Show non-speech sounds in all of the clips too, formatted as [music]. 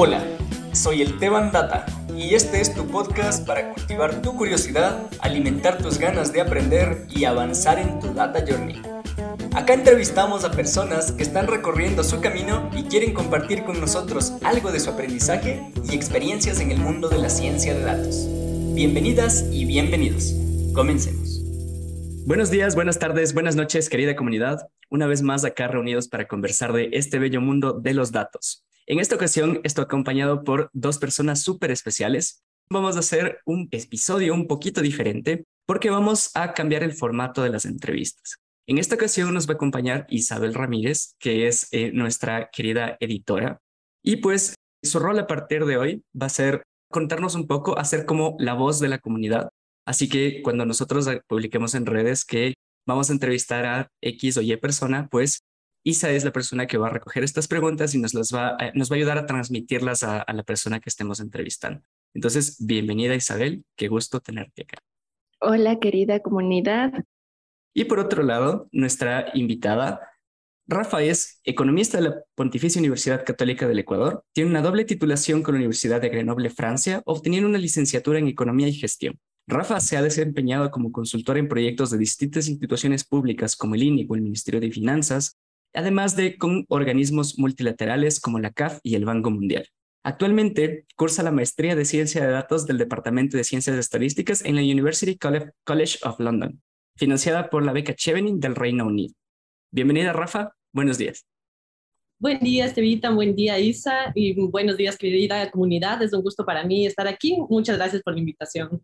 Hola, soy el Teban Data y este es tu podcast para cultivar tu curiosidad, alimentar tus ganas de aprender y avanzar en tu Data Journey. Acá entrevistamos a personas que están recorriendo su camino y quieren compartir con nosotros algo de su aprendizaje y experiencias en el mundo de la ciencia de datos. Bienvenidas y bienvenidos. Comencemos. Buenos días, buenas tardes, buenas noches, querida comunidad. Una vez más acá reunidos para conversar de este bello mundo de los datos. En esta ocasión estoy acompañado por dos personas súper especiales. Vamos a hacer un episodio un poquito diferente porque vamos a cambiar el formato de las entrevistas. En esta ocasión nos va a acompañar Isabel Ramírez, que es eh, nuestra querida editora. Y pues su rol a partir de hoy va a ser contarnos un poco, hacer como la voz de la comunidad. Así que cuando nosotros publiquemos en redes que vamos a entrevistar a X o Y persona, pues Isa es la persona que va a recoger estas preguntas y nos, las va, a, nos va a ayudar a transmitirlas a, a la persona que estemos entrevistando. Entonces, bienvenida Isabel, qué gusto tenerte acá. Hola, querida comunidad. Y por otro lado, nuestra invitada, Rafa es economista de la Pontificia Universidad Católica del Ecuador, tiene una doble titulación con la Universidad de Grenoble, Francia, obteniendo una licenciatura en Economía y Gestión. Rafa se ha desempeñado como consultor en proyectos de distintas instituciones públicas como el INE o el Ministerio de Finanzas, además de con organismos multilaterales como la CAF y el Banco Mundial. Actualmente cursa la maestría de Ciencia de Datos del Departamento de Ciencias Estadísticas en la University College of London, financiada por la beca Chevening del Reino Unido. Bienvenida, Rafa. Buenos días. Buen día, Estevita. Buen día, Isa. Y buenos días, querida comunidad. Es un gusto para mí estar aquí. Muchas gracias por la invitación.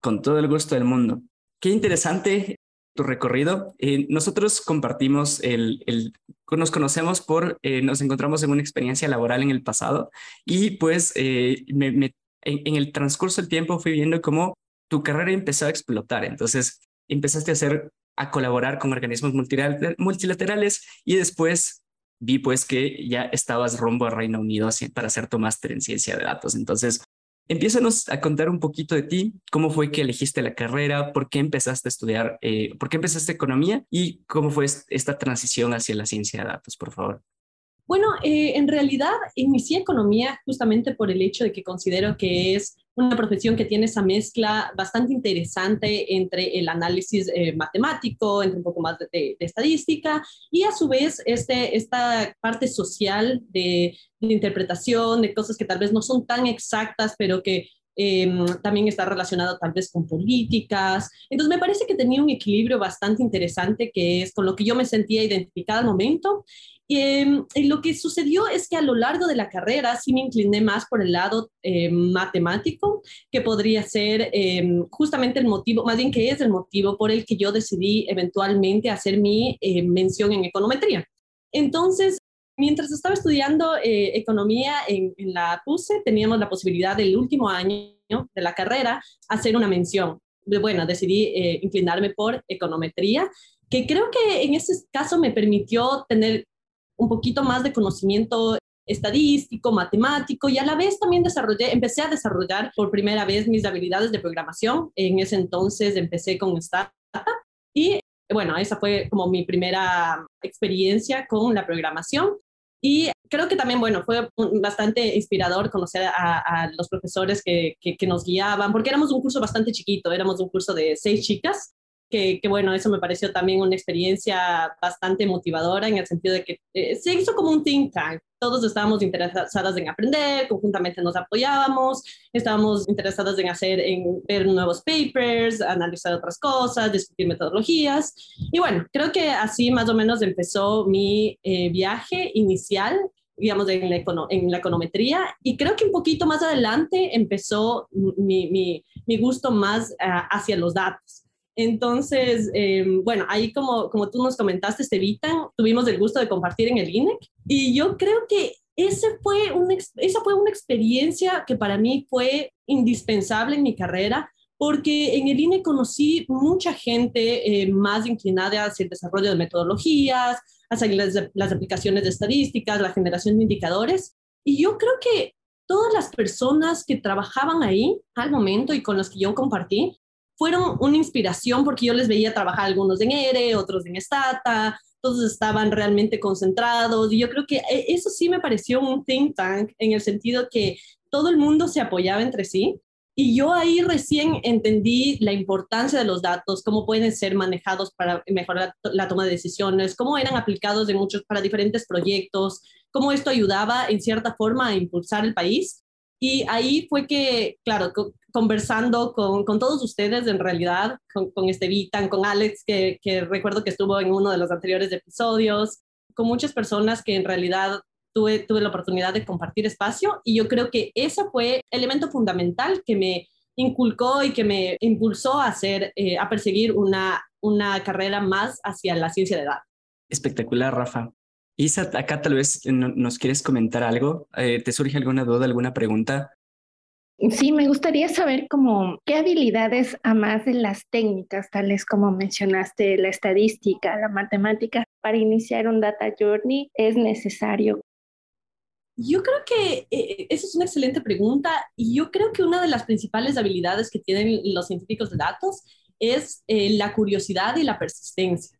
Con todo el gusto del mundo. Qué interesante tu recorrido. Eh, nosotros compartimos el, el, nos conocemos por, eh, nos encontramos en una experiencia laboral en el pasado y pues eh, en, el transcurso del tiempo fui viendo cómo tu carrera empezó a explotar. Entonces empezaste a hacer, a colaborar con organismos multilaterales y después vi pues que ya estabas rumbo a Reino Unido para hacer tu máster en ciencia de datos. Entonces Empiézanos a contar un poquito de ti, cómo fue que elegiste la carrera, por qué empezaste a estudiar, eh, por qué empezaste economía y cómo fue esta transición hacia la ciencia de datos, por favor. Bueno, eh, en realidad inicié economía justamente por el hecho de que considero que es una profesión que tiene esa mezcla bastante interesante entre el análisis eh, matemático, entre un poco más de, de, de, estadística y a su vez este, esta parte social de, de, interpretación de cosas que tal vez no son tan exactas, pero que eh, también está relacionado tal vez con políticas. Entonces me parece que tenía un equilibrio bastante interesante que es con lo que yo me sentía identificada al momento eh, y lo que sucedió es que a lo largo de la carrera sí me incliné más por el lado eh, matemático, que podría ser eh, justamente el motivo, más bien que es el motivo por el que yo decidí eventualmente hacer mi eh, mención en econometría. Entonces, mientras estaba estudiando eh, economía en, en, la PUSE, teníamos la posibilidad del último año de la carrera hacer una mención. Bueno, decidí eh, inclinarme por econometría, que creo que en ese caso me permitió tener un poquito más de conocimiento estadístico, matemático y a la vez también desarrollé, empecé a desarrollar por primera vez mis habilidades de programación. En ese entonces empecé con Startup y bueno, esa fue como mi primera experiencia con la programación. Y creo que también, bueno, fue bastante inspirador conocer a, a los profesores que, que, que, nos guiaban, porque éramos un curso bastante chiquito, éramos un curso de seis chicas que, que, bueno, eso me pareció también una experiencia bastante motivadora en el sentido de que eh, se hizo como un think tank. Todos estábamos interesadas en aprender, conjuntamente nos apoyábamos, estábamos interesadas en hacer, en ver nuevos papers, analizar otras cosas, discutir metodologías. Y bueno, creo que así más o menos empezó mi eh, viaje inicial digamos, en la, en la, econometría. Y creo que un poquito más adelante empezó mi, mi, mi gusto más uh, hacia los datos. Entonces, eh, bueno, ahí como, como tú nos comentaste, Estevita, tuvimos el gusto de compartir en el INEC y yo creo que ese fue un, esa fue una experiencia que para mí fue indispensable en mi carrera porque en el INE conocí mucha gente eh, más inclinada hacia el desarrollo de metodologías, hacia las, las aplicaciones de estadísticas, la generación de indicadores. Y yo creo que todas las personas que trabajaban ahí al momento y con las que yo compartí, fueron una inspiración porque yo les veía trabajar algunos en ERE, otros en Stata, todos estaban realmente concentrados y yo creo que eh, eso sí me pareció un think tank en el sentido que todo el mundo se apoyaba entre sí y yo ahí recién entendí la importancia de los datos, cómo pueden ser manejados para mejorar la, toma de decisiones, cómo eran aplicados de muchos para diferentes proyectos, cómo esto ayudaba en cierta forma a impulsar el país. Y ahí fue que, claro, conversando con, todos ustedes en realidad, con, con Estevitan, con Alex, que, recuerdo que estuvo en uno de los anteriores episodios, con muchas personas que en realidad tuve, tuve la oportunidad de compartir espacio y yo creo que ese fue el elemento fundamental que me inculcó y que me impulsó a hacer, eh, a perseguir una, una carrera más hacia la ciencia de datos. Espectacular, Rafa. Isa, acá tal vez nos quieres comentar algo. Eh, ¿Te surge alguna duda, alguna pregunta? Sí, me gustaría saber cómo qué habilidades, a más de las técnicas, tales como mencionaste, la estadística, la matemática, para iniciar un data journey es necesario. Yo creo que eh, esa es una excelente pregunta y yo creo que una de las principales habilidades que tienen los científicos de datos es eh, la curiosidad y la persistencia.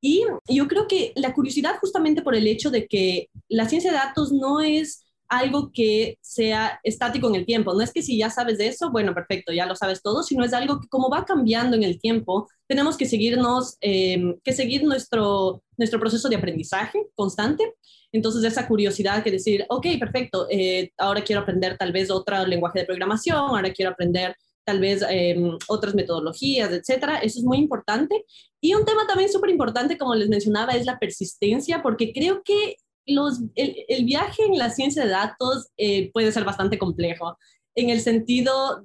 Y yo creo que la curiosidad justamente por el hecho de que la ciencia de datos no es algo que sea estático en el tiempo. No es que si ya sabes de eso, bueno, perfecto, ya lo sabes todo, sino es algo que como va cambiando en el tiempo, tenemos que seguirnos, eh, que seguir nuestro, nuestro proceso de aprendizaje constante entonces, esa curiosidad que decir, ok, perfecto, eh, ahora quiero aprender tal vez otro lenguaje de programación, ahora quiero aprender tal vez em, otras metodologías, etcétera. Eso es muy importante. Y un tema también súper importante, como les mencionaba, es la persistencia, porque creo que los, el, viaje en la ciencia de datos eh, puede ser bastante complejo, en el sentido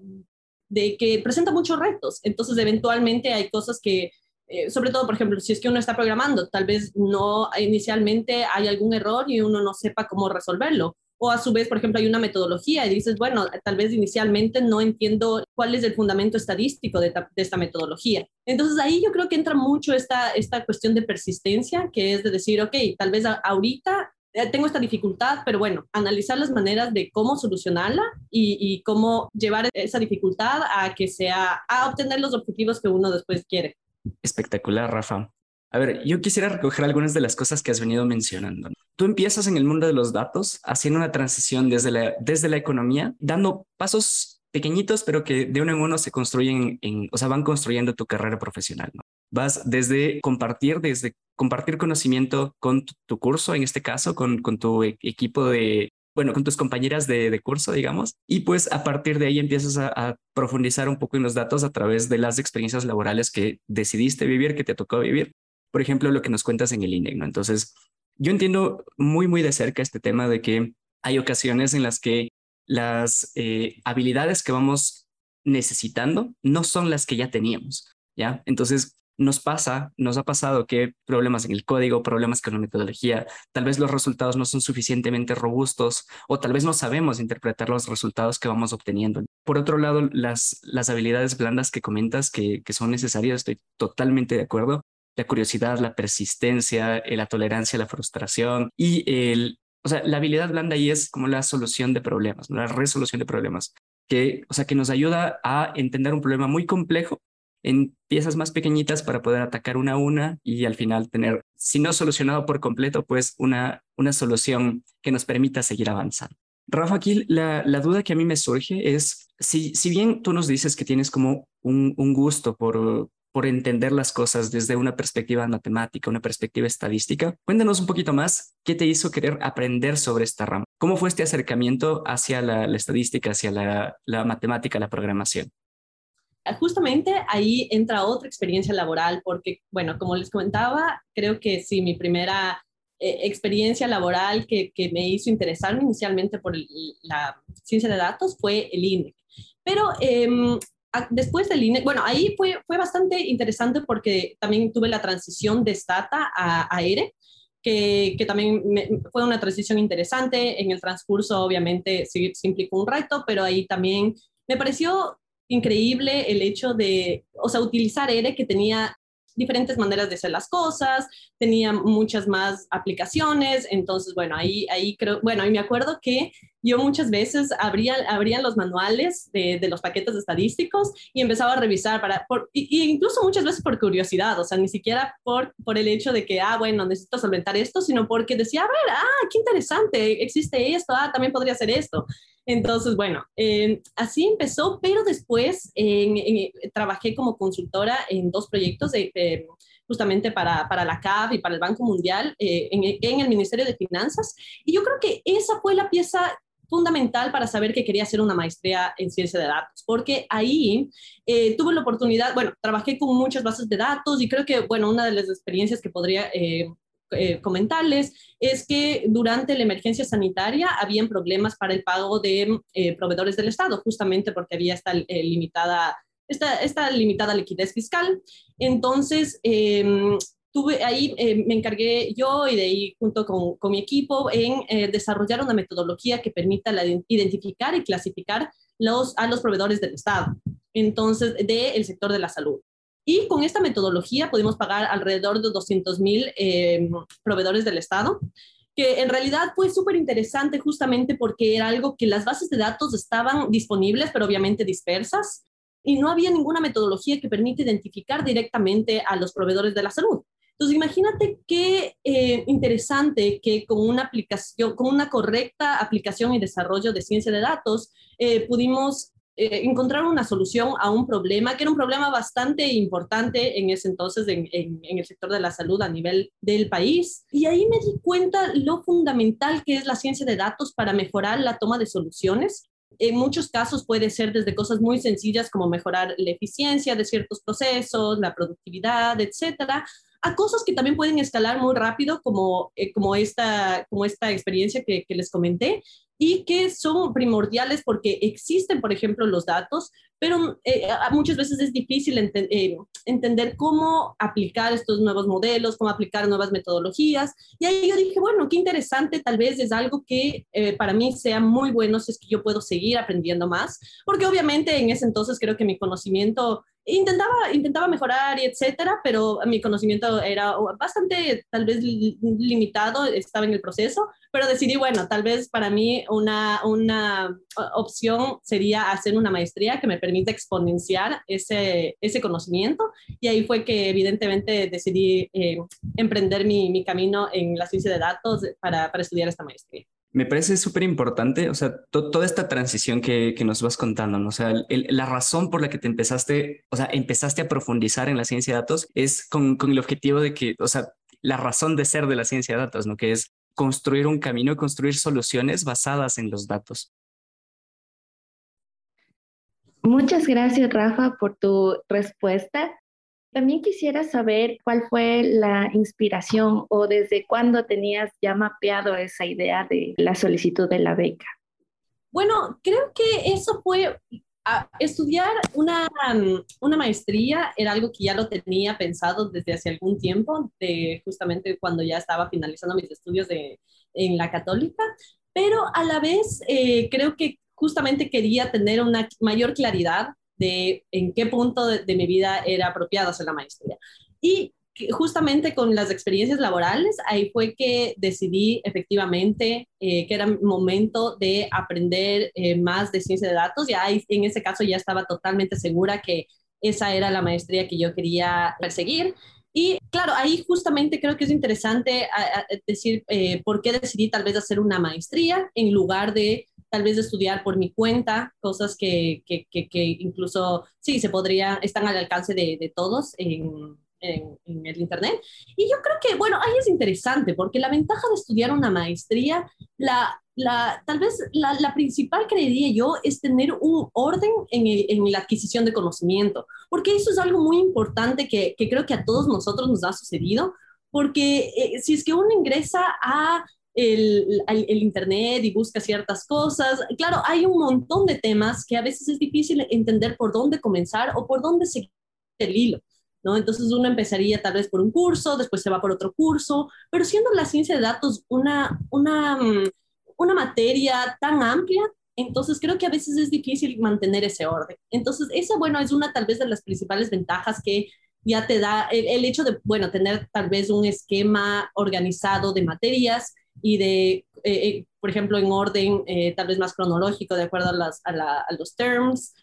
de que presenta muchos retos. Entonces, eventualmente hay cosas que eh, sobre todo, por ejemplo, si es que uno está programando, tal vez no inicialmente hay algún error y uno no sepa cómo resolverlo. O a su vez, por ejemplo, hay una metodología y dices, bueno, tal vez inicialmente no entiendo cuál es el fundamento estadístico de, esta metodología. Entonces ahí yo creo que entra mucho esta, esta cuestión de persistencia, que es de decir, ok, tal vez ahorita eh, tengo esta dificultad, pero bueno, analizar las maneras de cómo solucionarla y, y, cómo llevar esa dificultad a que sea, a obtener los objetivos que uno después quiere. Espectacular, Rafa. A ver, yo quisiera recoger algunas de las cosas que has venido mencionando. Tú empiezas en el mundo de los datos haciendo una transición desde la, desde la economía, dando pasos pequeñitos, pero que de uno en uno se construyen, en, o sea, van construyendo tu carrera profesional. ¿no? Vas desde compartir, desde compartir conocimiento con tu, curso, en este caso, con, con tu e, equipo de, bueno, con tus compañeras de, curso, digamos, y pues a partir de ahí empiezas a, profundizar un poco en los datos a través de las experiencias laborales que decidiste vivir, que te tocó vivir. Por ejemplo, lo que nos cuentas en el INEC. Entonces, yo entiendo muy, muy de cerca este tema de que hay ocasiones en las que las eh, habilidades que vamos necesitando no son las que ya teníamos, ¿ya? Entonces, nos pasa, nos ha pasado que problemas en el código, problemas con la metodología, tal vez los resultados no son suficientemente robustos o tal vez no sabemos interpretar los resultados que vamos obteniendo. Por otro lado, las, las habilidades blandas que comentas que, que son necesarias, estoy totalmente de acuerdo. La curiosidad, la persistencia, la tolerancia, la frustración y el, o sea, la habilidad blanda ahí es como la solución de problemas, la resolución de problemas, que, o sea, que nos ayuda a entender un problema muy complejo en piezas más pequeñitas para poder atacar una a una y al final tener, si no solucionado por completo, pues una, una solución que nos permita seguir avanzando. Rafa, aquí la, la duda que a mí me surge es, si, si bien tú nos dices que tienes como un, un gusto por, por entender las cosas desde una perspectiva matemática, una perspectiva estadística. Cuéntanos un poquito más qué te hizo querer aprender sobre esta rama. ¿Cómo fue este acercamiento hacia la, estadística, hacia la, la, matemática, la programación? justamente ahí entra otra experiencia laboral, porque, bueno, como les comentaba, creo que sí, mi primera eh, experiencia laboral que, que, me hizo interesarme inicialmente por la ciencia de datos fue el INEC. Pero eh, después del INEC, bueno, ahí fue, fue bastante interesante porque también tuve la transición de Stata a, a ERE. Que, que, también fue una transición interesante. En el transcurso, obviamente, sí, sí, implicó un reto, pero ahí también me pareció increíble el hecho de, o sea, utilizar ERE que tenía diferentes maneras de hacer las cosas, tenía muchas más aplicaciones, entonces, bueno, ahí, ahí creo, bueno, y me acuerdo que yo muchas veces abría, abría los manuales de, de, los paquetes estadísticos y empezaba a revisar para, por, y, incluso muchas veces por curiosidad, o sea, ni siquiera por, por el hecho de que, ah, bueno, necesito solventar esto, sino porque decía, a ver, ah, qué interesante, existe esto, ah, también podría ser esto. Entonces, bueno, eh, así empezó, pero después trabajé como consultora en dos proyectos justamente para, la CAF y para el Banco Mundial eh, en, en, el Ministerio de Finanzas. Y yo creo que esa fue la pieza fundamental para saber que quería hacer una maestría en ciencia de datos, porque ahí eh, tuve la oportunidad, bueno, trabajé con muchas bases de datos y creo que, bueno, una de las experiencias que podría eh, eh, comentarles es que durante la emergencia sanitaria habían problemas para el pago de proveedores del Estado, justamente porque había esta limitada esta, esta, limitada liquidez fiscal. Entonces, em, tuve ahí, eh, me encargué yo y de ahí junto con, con mi equipo en eh, desarrollar una metodología que permita la, identificar y clasificar los, a los proveedores del Estado, entonces, del sector de la salud. Y con esta metodología pudimos pagar alrededor de 200 mil eh, proveedores del Estado, que en realidad fue súper interesante justamente porque era algo que las bases de datos estaban disponibles, pero obviamente dispersas, y no había ninguna metodología que permite identificar directamente a los proveedores de la salud. Entonces, imagínate qué eh, interesante que con una aplicación, con una correcta aplicación y desarrollo de ciencia de datos, eh, pudimos eh, encontrar una solución a un problema que era un problema bastante importante en ese entonces en, en, el sector de la salud a nivel del país. Y ahí me di cuenta lo fundamental que es la ciencia de datos para mejorar la toma de soluciones en muchos casos puede ser desde cosas muy sencillas como mejorar la eficiencia de ciertos procesos, la productividad, etcétera, a cosas que también pueden escalar muy rápido, como, eh, como, esta, como esta experiencia que, que les comenté, y que son primordiales porque existen, por ejemplo, los datos, pero eh, muchas veces es difícil eh, entender cómo aplicar estos nuevos modelos, cómo aplicar nuevas metodologías. Y ahí yo dije, bueno, qué interesante, tal vez es algo que para mí sea muy bueno si es que yo puedo seguir aprendiendo más, porque obviamente en ese entonces creo que mi conocimiento intentaba, intentaba mejorar y etcétera, pero mi conocimiento era bastante, tal vez, limitado, estaba en el proceso, pero decidí, bueno, tal vez para mí una, una opción sería hacer una maestría que me permita exponenciar ese, ese conocimiento y ahí fue que evidentemente decidí eh, emprender mi, mi, camino en la ciencia de datos para, para estudiar esta maestría. Me parece súper importante, o sea, toda esta transición que, que, nos vas contando, ¿no? o sea, la razón por la que te empezaste, o sea, empezaste a profundizar en la ciencia de datos es con, con, el objetivo de que, o sea, la razón de ser de la ciencia de datos, ¿no? Que es construir un camino construir soluciones basadas en los datos. Muchas gracias, Rafa, por tu respuesta. También quisiera saber cuál fue la inspiración o desde cuándo tenías ya mapeado esa idea de la solicitud de la beca. Bueno, creo que eso fue estudiar una, una, maestría era algo que ya lo tenía pensado desde hace algún tiempo, de justamente cuando ya estaba finalizando mis estudios de, en la católica, pero a la vez eh, creo que justamente quería tener una mayor claridad de en qué punto de, mi vida era apropiado hacer la maestría. Y justamente con las experiencias laborales, ahí fue que decidí efectivamente eh, que era momento de aprender eh, más de ciencia de datos. Ya en ese caso ya estaba totalmente segura que esa era la maestría que yo quería perseguir. Y claro, ahí justamente creo que es interesante decir eh, por qué decidí tal vez hacer una maestría en lugar de tal vez estudiar por mi cuenta, cosas que, que, que, incluso sí se podría, están al alcance de, de todos en, en, el Internet. Y yo creo que, bueno, ahí es interesante porque la ventaja de estudiar una maestría, la, la, tal vez la, la, principal, creería yo, es tener un orden en, en, la adquisición de conocimiento, porque eso es algo muy importante que, que creo que a todos nosotros nos ha sucedido, porque eh, si es que uno ingresa a el, el, Internet y busca ciertas cosas. Claro, hay un montón de temas que a veces es difícil entender por dónde comenzar o por dónde seguir el hilo. ¿no? Entonces uno empezaría tal vez por un curso, después se va por otro curso, pero siendo la ciencia de datos una, una, mm, una materia tan amplia, entonces creo que a veces es difícil mantener ese orden. Entonces esa, bueno, es una tal vez de las principales ventajas que ya te da el, hecho de, bueno, tener tal vez un esquema organizado de materias y de, eh, eh, por ejemplo, en orden eh, tal vez más cronológico, de acuerdo a, las, a, a, los terms.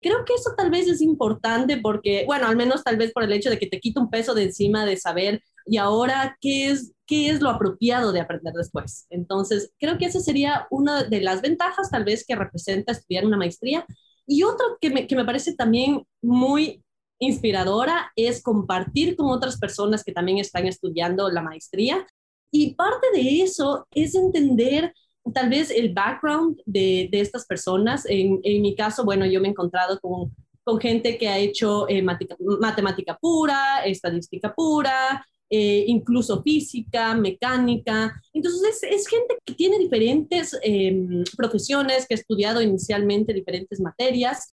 Creo que eso tal vez es importante porque, bueno, al menos tal vez por el hecho de que te quita un peso de encima de saber y ahora qué es, qué es lo apropiado de aprender después. Entonces, creo que esa sería una de las ventajas tal vez que representa estudiar una maestría. Y otro que me, que me parece también muy inspiradora es compartir con otras personas que también están estudiando la maestría. Y parte de eso es entender tal vez el background de, de estas personas. En, en, mi caso, bueno, yo me he encontrado con, con gente que ha hecho eh, matemática pura, estadística pura, eh, incluso física, mecánica. Entonces, es, es gente que tiene diferentes eh, profesiones, que ha estudiado inicialmente diferentes materias,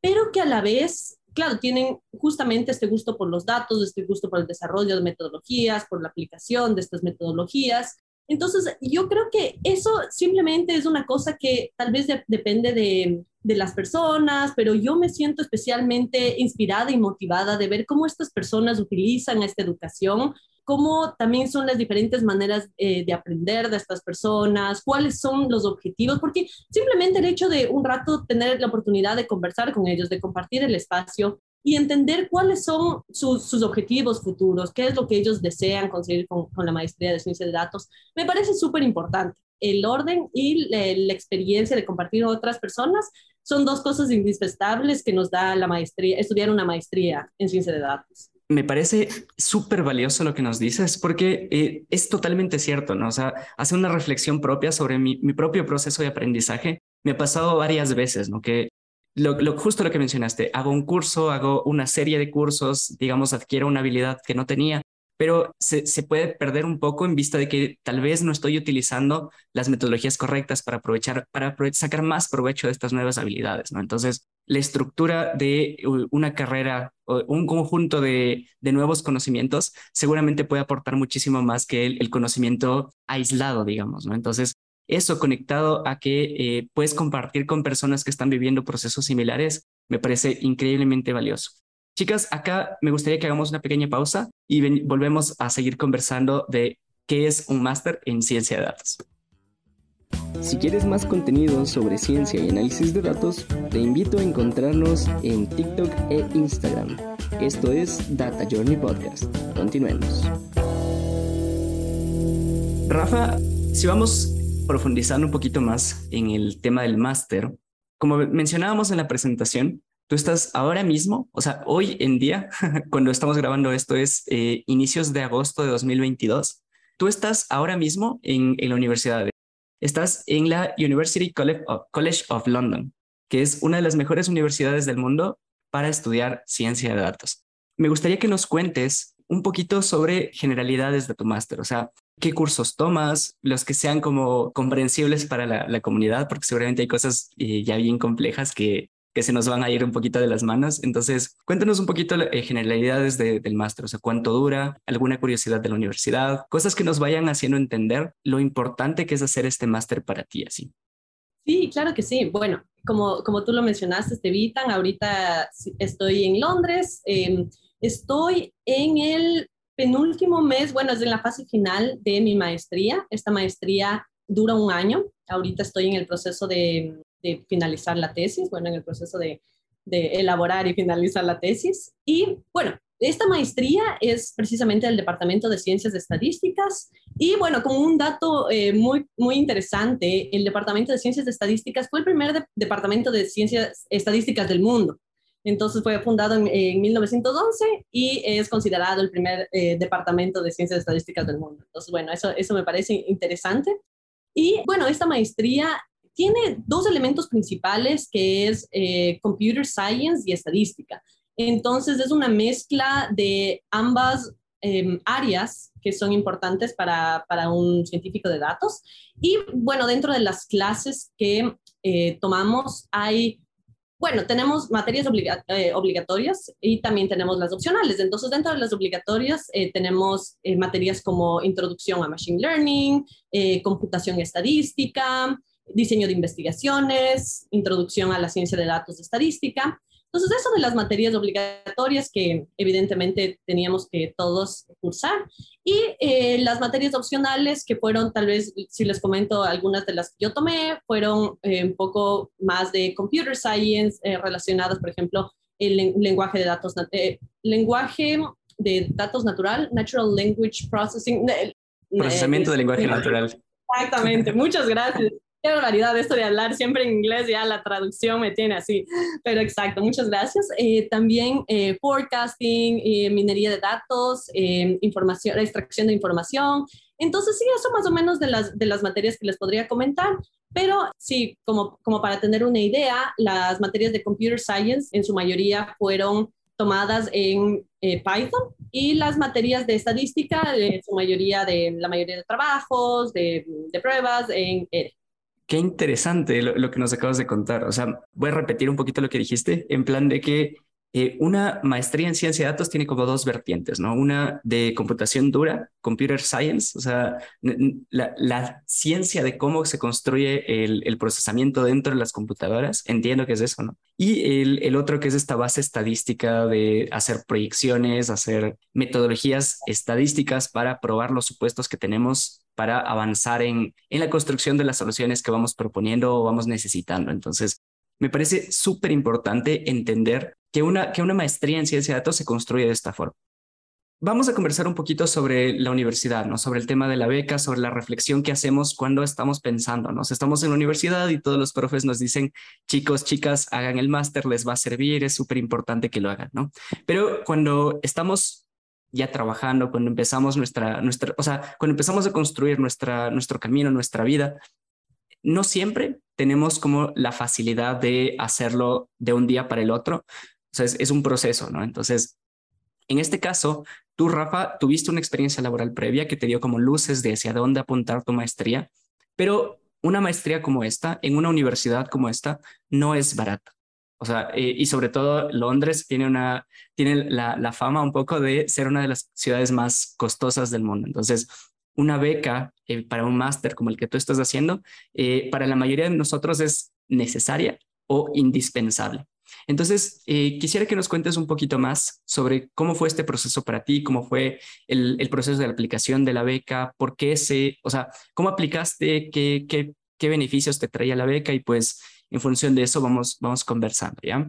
pero que a la vez claro, tienen justamente este gusto por los datos, este gusto por el desarrollo de metodologías, por la aplicación de estas metodologías. Entonces, yo creo que eso simplemente es una cosa que tal vez depende de, las personas, pero yo me siento especialmente inspirada y motivada de ver cómo estas personas utilizan esta educación cómo también son las diferentes maneras eh, de aprender de estas personas, cuáles son los objetivos, porque simplemente el hecho de un rato tener la oportunidad de conversar con ellos, de compartir el espacio y entender cuáles son sus, objetivos futuros, qué es lo que ellos desean conseguir con, la maestría de ciencia de datos, me parece súper importante. El orden y la, la experiencia de compartir con otras personas son dos cosas indispensables que nos da la maestría, estudiar una maestría en ciencia de datos me parece súper valioso lo que nos dices porque eh, es totalmente cierto, ¿no? O sea, hace una reflexión propia sobre mi, propio proceso de aprendizaje. Me ha pasado varias veces, ¿no? Que lo, justo lo que mencionaste, hago un curso, hago una serie de cursos, digamos, adquiero una habilidad que no tenía, pero se, se puede perder un poco en vista de que tal vez no estoy utilizando las metodologías correctas para aprovechar, para sacar más provecho de estas nuevas habilidades, ¿no? Entonces, la estructura de una carrera o un conjunto de, nuevos conocimientos seguramente puede aportar muchísimo más que el, conocimiento aislado, digamos, ¿no? Entonces, eso conectado a que eh, puedes compartir con personas que están viviendo procesos similares, me parece increíblemente valioso. Chicas, acá me gustaría que hagamos una pequeña pausa y volvemos a seguir conversando de qué es un máster en ciencia de datos. Si quieres más contenido sobre ciencia y análisis de datos, te invito a encontrarnos en TikTok e Instagram. Esto es Data Journey Podcast. Continuemos. Rafa, si vamos profundizando un poquito más en el tema del máster, como mencionábamos en la presentación, tú estás ahora mismo, o sea, hoy en día, [laughs] cuando estamos grabando esto es eh, inicios de agosto de 2022, tú estás ahora mismo en, en la Universidad de Estás en la University College of, London, que es una de las mejores universidades del mundo para estudiar ciencia de datos. Me gustaría que nos cuentes un poquito sobre generalidades de tu máster, o sea, qué cursos tomas, los que sean como comprensibles para la, comunidad, porque seguramente hay cosas eh, ya bien complejas que que se nos van a ir un poquito de las manos. Entonces, cuéntanos un poquito eh, generalidades del máster, o sea, cuánto dura, alguna curiosidad de la universidad, cosas que nos vayan haciendo entender lo importante que es hacer este máster para ti, así. Sí, claro que sí. Bueno, como, como tú lo mencionaste, Estevitan, ahorita estoy en Londres, em, estoy en el penúltimo mes, bueno, es en la fase final de mi maestría. Esta maestría dura un año. Ahorita estoy en el proceso de, de finalizar la tesis, bueno, en el proceso de, de elaborar y finalizar la tesis. Y bueno, esta maestría es precisamente del Departamento de Ciencias Estadísticas y bueno, como un dato eh, muy, muy interesante, el Departamento de Ciencias Estadísticas fue el primer departamento de ciencias estadísticas del mundo. Entonces fue fundado en, 1911 y es considerado el primer eh, departamento de ciencias estadísticas del mundo. Entonces, bueno, eso, eso me parece interesante. Y bueno, esta maestría tiene dos elementos principales que es eh, computer science y estadística. Entonces es una mezcla de ambas em, áreas que son importantes para, para, un científico de datos. Y bueno, dentro de las clases que eh, tomamos hay, bueno, tenemos materias eh, obligatorias y también tenemos las opcionales. Entonces dentro de las obligatorias tenemos materias como introducción a machine learning, computación estadística, diseño de investigaciones, introducción a la ciencia de datos de estadística. Entonces, eso de las materias obligatorias que evidentemente teníamos que todos cursar y eh, las materias opcionales que fueron, tal vez, si les comento algunas de las que yo tomé, fueron eh, un poco más de computer science eh, relacionadas, por ejemplo, el lenguaje de datos, lenguaje de datos natural, natural language processing. Procesamiento de lenguaje natural. Exactamente, muchas gracias. Qué barbaridad esto de hablar siempre en inglés, ya la traducción me tiene así, pero exacto, muchas gracias. Eh, también eh, forecasting, eh, minería de datos, información, extracción de información. Entonces, sí, eso más o menos de las, de las materias que les podría comentar. Pero sí, como, como para tener una idea, las materias de Computer Science en su mayoría fueron tomadas en Python y las materias de estadística, en su mayoría de la mayoría de trabajos, de, de pruebas en R. Qué interesante lo, que nos acabas de contar. O sea, voy a repetir un poquito lo que dijiste, en plan de que eh, una maestría en ciencia de datos tiene como dos vertientes, ¿no? Una de computación dura, computer science, o sea, la, ciencia de cómo se construye el, procesamiento dentro de las computadoras, entiendo que es eso, ¿no? Y el, el otro que es esta base estadística de hacer proyecciones, hacer metodologías estadísticas para probar los supuestos que tenemos para avanzar en, en la construcción de las soluciones que vamos proponiendo o vamos necesitando. Entonces, me parece súper importante entender que una, que una maestría en ciencia de datos se construye de esta forma. Vamos a conversar un poquito sobre la universidad, ¿no? sobre el tema de la beca, sobre la reflexión que hacemos cuando estamos pensando. ¿no? Estamos en la universidad y todos los profes nos dicen, chicos, chicas, hagan el máster, les va a servir, es súper importante que lo hagan. ¿no? Pero cuando estamos ya trabajando, cuando empezamos nuestra, nuestra, o sea, cuando empezamos a construir nuestra, nuestro camino, nuestra vida, no siempre tenemos como la facilidad de hacerlo de un día para el otro. O sea, es, un proceso, ¿no? Entonces, en este caso, tú, Rafa, tuviste una experiencia laboral previa que te dio como luces de hacia dónde apuntar tu maestría, pero una maestría como esta, en una universidad como esta, no es barata. O sea, eh, y sobre todo Londres tiene, una, tiene la, la, fama un poco de ser una de las ciudades más costosas del mundo. Entonces, una beca eh, para un máster como el que tú estás haciendo, eh, para la mayoría de nosotros es necesaria o indispensable. Entonces, quisiera que nos cuentes un poquito más sobre cómo fue este proceso para ti, cómo fue el, el proceso de la aplicación de la beca, por qué se, o sea, cómo aplicaste, qué, qué, qué beneficios te traía la beca y pues en función de eso vamos, vamos conversando, ¿ya?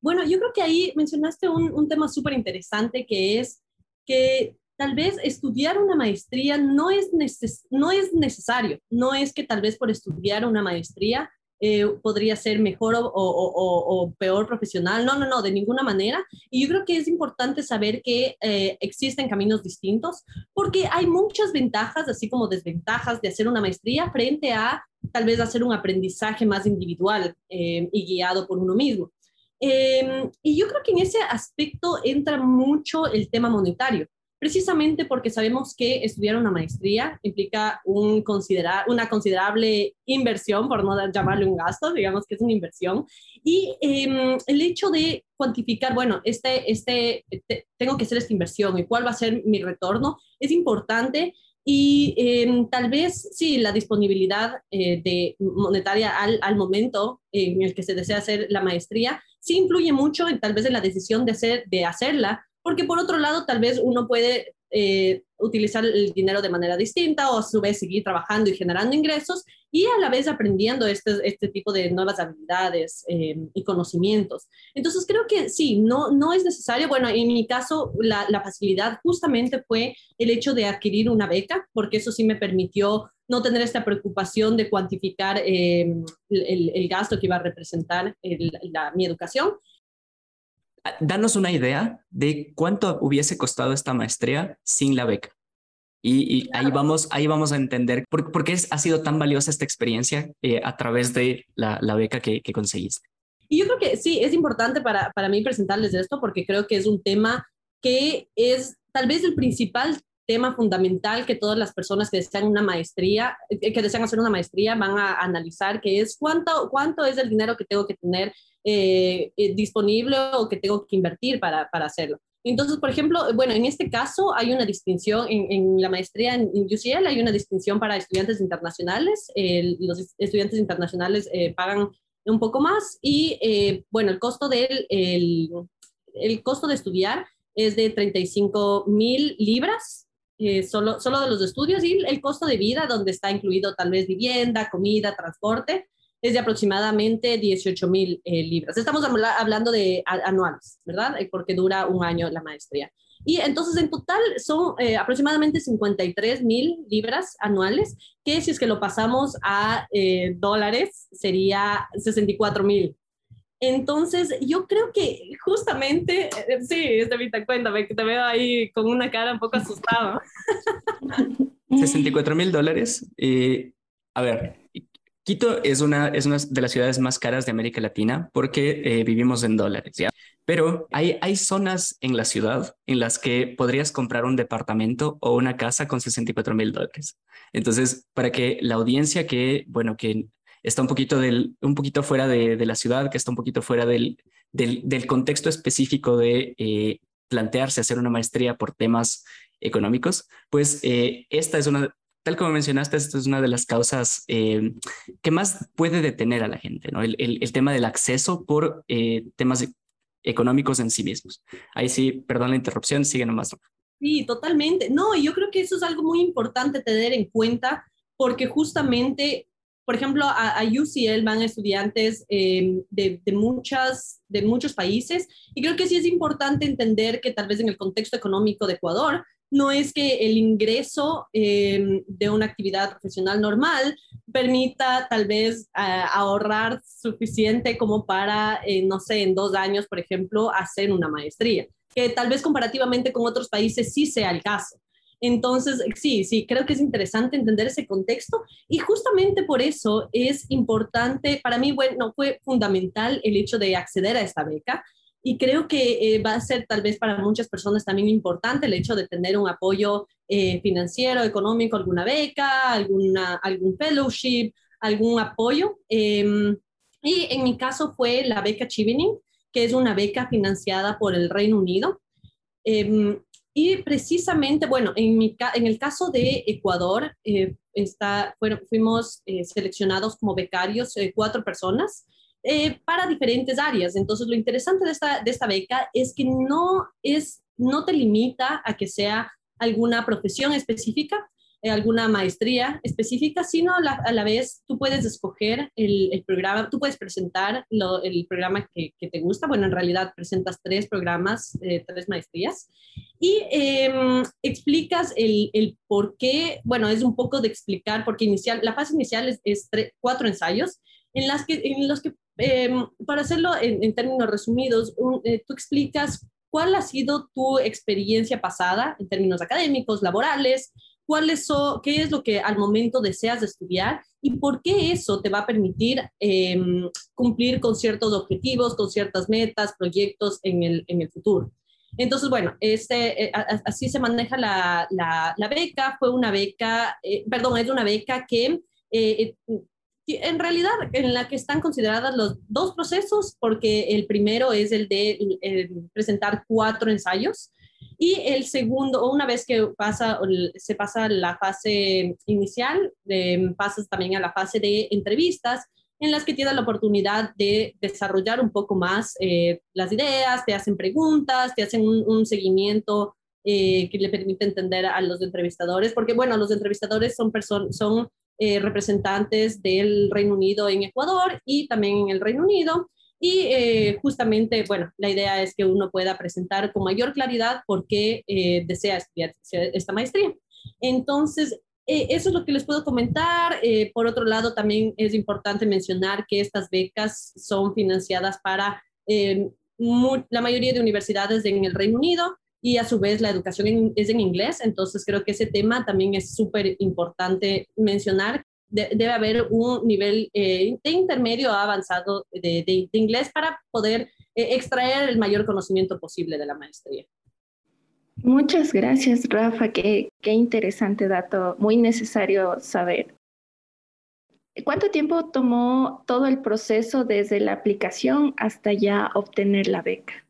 Bueno, yo creo que ahí mencionaste un, un tema súper interesante que es que tal vez estudiar una maestría no es, no es necesario, no es que tal vez por estudiar una maestría eh, podría ser mejor o, o, peor profesional. No, no, no, de ninguna manera. Y yo creo que es importante saber que eh, existen caminos distintos porque hay muchas ventajas, así como desventajas de hacer una maestría frente a tal vez hacer un aprendizaje más individual eh, y guiado por uno mismo. Em, y yo creo que en ese aspecto entra mucho el tema monetario precisamente porque sabemos que estudiar una maestría implica un considerar, una considerable inversión, por no llamarle un gasto, digamos que es una inversión, y em, el hecho de cuantificar, bueno, este, este, tengo que hacer esta inversión y cuál va a ser mi retorno, es importante y em, tal vez sí, la disponibilidad eh, de monetaria al, al, momento en el que se desea hacer la maestría sí influye mucho en, tal vez en la decisión de, hacer, de hacerla, porque por otro lado tal vez uno puede eh, utilizar el dinero de manera distinta o a su vez seguir trabajando y generando ingresos y a la vez aprendiendo este, este tipo de nuevas habilidades eh, y conocimientos. Entonces creo que sí, no, no es necesario, bueno, en mi caso la, facilidad justamente fue el hecho de adquirir una beca, porque eso sí me permitió no tener esta preocupación de cuantificar eh, el, el, gasto que iba a representar la, mi educación danos una idea de cuánto hubiese costado esta maestría sin la beca. Y, ahí, vamos, ahí vamos a entender por, qué ha sido tan valiosa esta experiencia eh, a través de la, beca que, conseguiste. Y yo creo que sí, es importante para, para mí presentarles esto porque creo que es un tema que es tal vez el principal tema fundamental que todas las personas que desean una maestría, eh, que desean hacer una maestría van a analizar, que es cuánto, cuánto es el dinero que tengo que tener eh, eh, disponible o que tengo que invertir para, para, hacerlo. Entonces, por ejemplo, bueno, en este caso hay una distinción en, en la maestría en, UCL, hay una distinción para estudiantes internacionales. los estudiantes internacionales pagan un poco más. Y eh, bueno, el costo, del, el, el costo de estudiar es de 35 mil libras, eh, solo, solo de los estudios, y el costo de vida, donde está incluido tal vez vivienda, comida, transporte, es de aproximadamente 18 mil eh, libras. Estamos hablando de anuales, ¿verdad? Porque dura un año la maestría. Y entonces en total son eh, aproximadamente 53 mil libras anuales, que si es que lo pasamos a eh, dólares sería 64 mil. Entonces yo creo que justamente, eh, sí, Estevita, cuéntame, que te veo ahí con una cara un poco asustado. [laughs] 64 mil dólares. a ver, Quito es una, es una de las ciudades más caras de América Latina porque vivimos en dólares, ¿ya? Pero hay, hay zonas en la ciudad en las que podrías comprar un departamento o una casa con 64 mil dólares. Entonces, para que la audiencia que, bueno, que está un poquito, del, un poquito fuera de, de la ciudad, que está un poquito fuera del, del, del contexto específico de eh, plantearse hacer una maestría por temas económicos, pues eh, esta es una, tal como mencionaste, esta es una de las causas eh, que más puede detener a la gente, ¿no? El, tema del acceso por eh, temas económicos en sí mismos. Ahí sí, perdón la interrupción, sigue nomás. Sí, totalmente. No, yo creo que eso es algo muy importante tener en cuenta porque justamente, por ejemplo, a, a UCL van estudiantes de, de, muchas, de muchos países y creo que sí es importante entender que tal vez en el contexto económico de Ecuador, no es que el ingreso eh, de una actividad profesional normal permita tal vez ahorrar suficiente como para, eh, no sé, en dos años, por ejemplo, hacer una maestría, que tal vez comparativamente con otros países sí sea el caso. Entonces, sí, sí, creo que es interesante entender ese contexto y justamente por eso es importante, para mí, bueno, fue fundamental el hecho de acceder a esta beca y creo que eh, va a ser tal vez para muchas personas también importante el hecho de tener un apoyo eh, financiero, económico, alguna beca, alguna, algún fellowship, algún apoyo. Eh, y en mi caso fue la beca Chevening, que es una beca financiada por el Reino Unido. Em, y precisamente, bueno, en, mi, en el caso de Ecuador, eh, está, fueron, fuimos eh, seleccionados como becarios eh, cuatro personas eh, para diferentes áreas. Entonces, lo interesante de esta, de esta beca es que no, es, no te limita a que sea alguna profesión específica, eh, alguna maestría específica, sino la, a la vez tú puedes escoger el, el programa, tú puedes presentar lo, el programa que, que, te gusta. Bueno, en realidad presentas tres programas, eh, tres maestrías, y eh, explicas el, el, por qué, bueno, es un poco de explicar, porque inicial, la fase inicial es, es tre, cuatro ensayos, en, las que, en los que eh, para hacerlo en, en términos resumidos, un, eh, tú explicas cuál ha sido tu experiencia pasada en términos académicos, laborales, cuáles son, qué es lo que al momento deseas estudiar y por qué eso te va a permitir eh, cumplir con ciertos objetivos, con ciertas metas, proyectos en el, en el futuro. Entonces, bueno, este, eh, así se maneja la, la, la, beca. Fue una beca, eh, perdón, es una beca que eh, en realidad en la que están consideradas los dos procesos, porque el primero es el de presentar cuatro ensayos y el segundo, una vez que pasa, se pasa la fase inicial, eh, pasas también a la fase de entrevistas en las que tienes la oportunidad de desarrollar un poco más eh, las ideas, te hacen preguntas, te hacen un, un seguimiento eh, que le permite entender a los entrevistadores, porque bueno, los entrevistadores son, son eh, representantes del Reino Unido en Ecuador y también en el Reino Unido. Y eh, justamente, bueno, la idea es que uno pueda presentar con mayor claridad por qué eh, desea estudiar esta maestría. Entonces, eso es lo que les puedo comentar. Por otro lado, también es importante mencionar que estas becas son financiadas para la mayoría de universidades en el Reino Unido y a su vez la educación en, es en inglés, entonces creo que ese tema también es súper importante mencionar. De, debe haber un nivel eh, de intermedio avanzado de, de, de, inglés para poder eh, extraer el mayor conocimiento posible de la maestría. Muchas gracias, Rafa. Qué, qué interesante dato, muy necesario saber. ¿Cuánto tiempo tomó todo el proceso desde la aplicación hasta ya obtener la beca?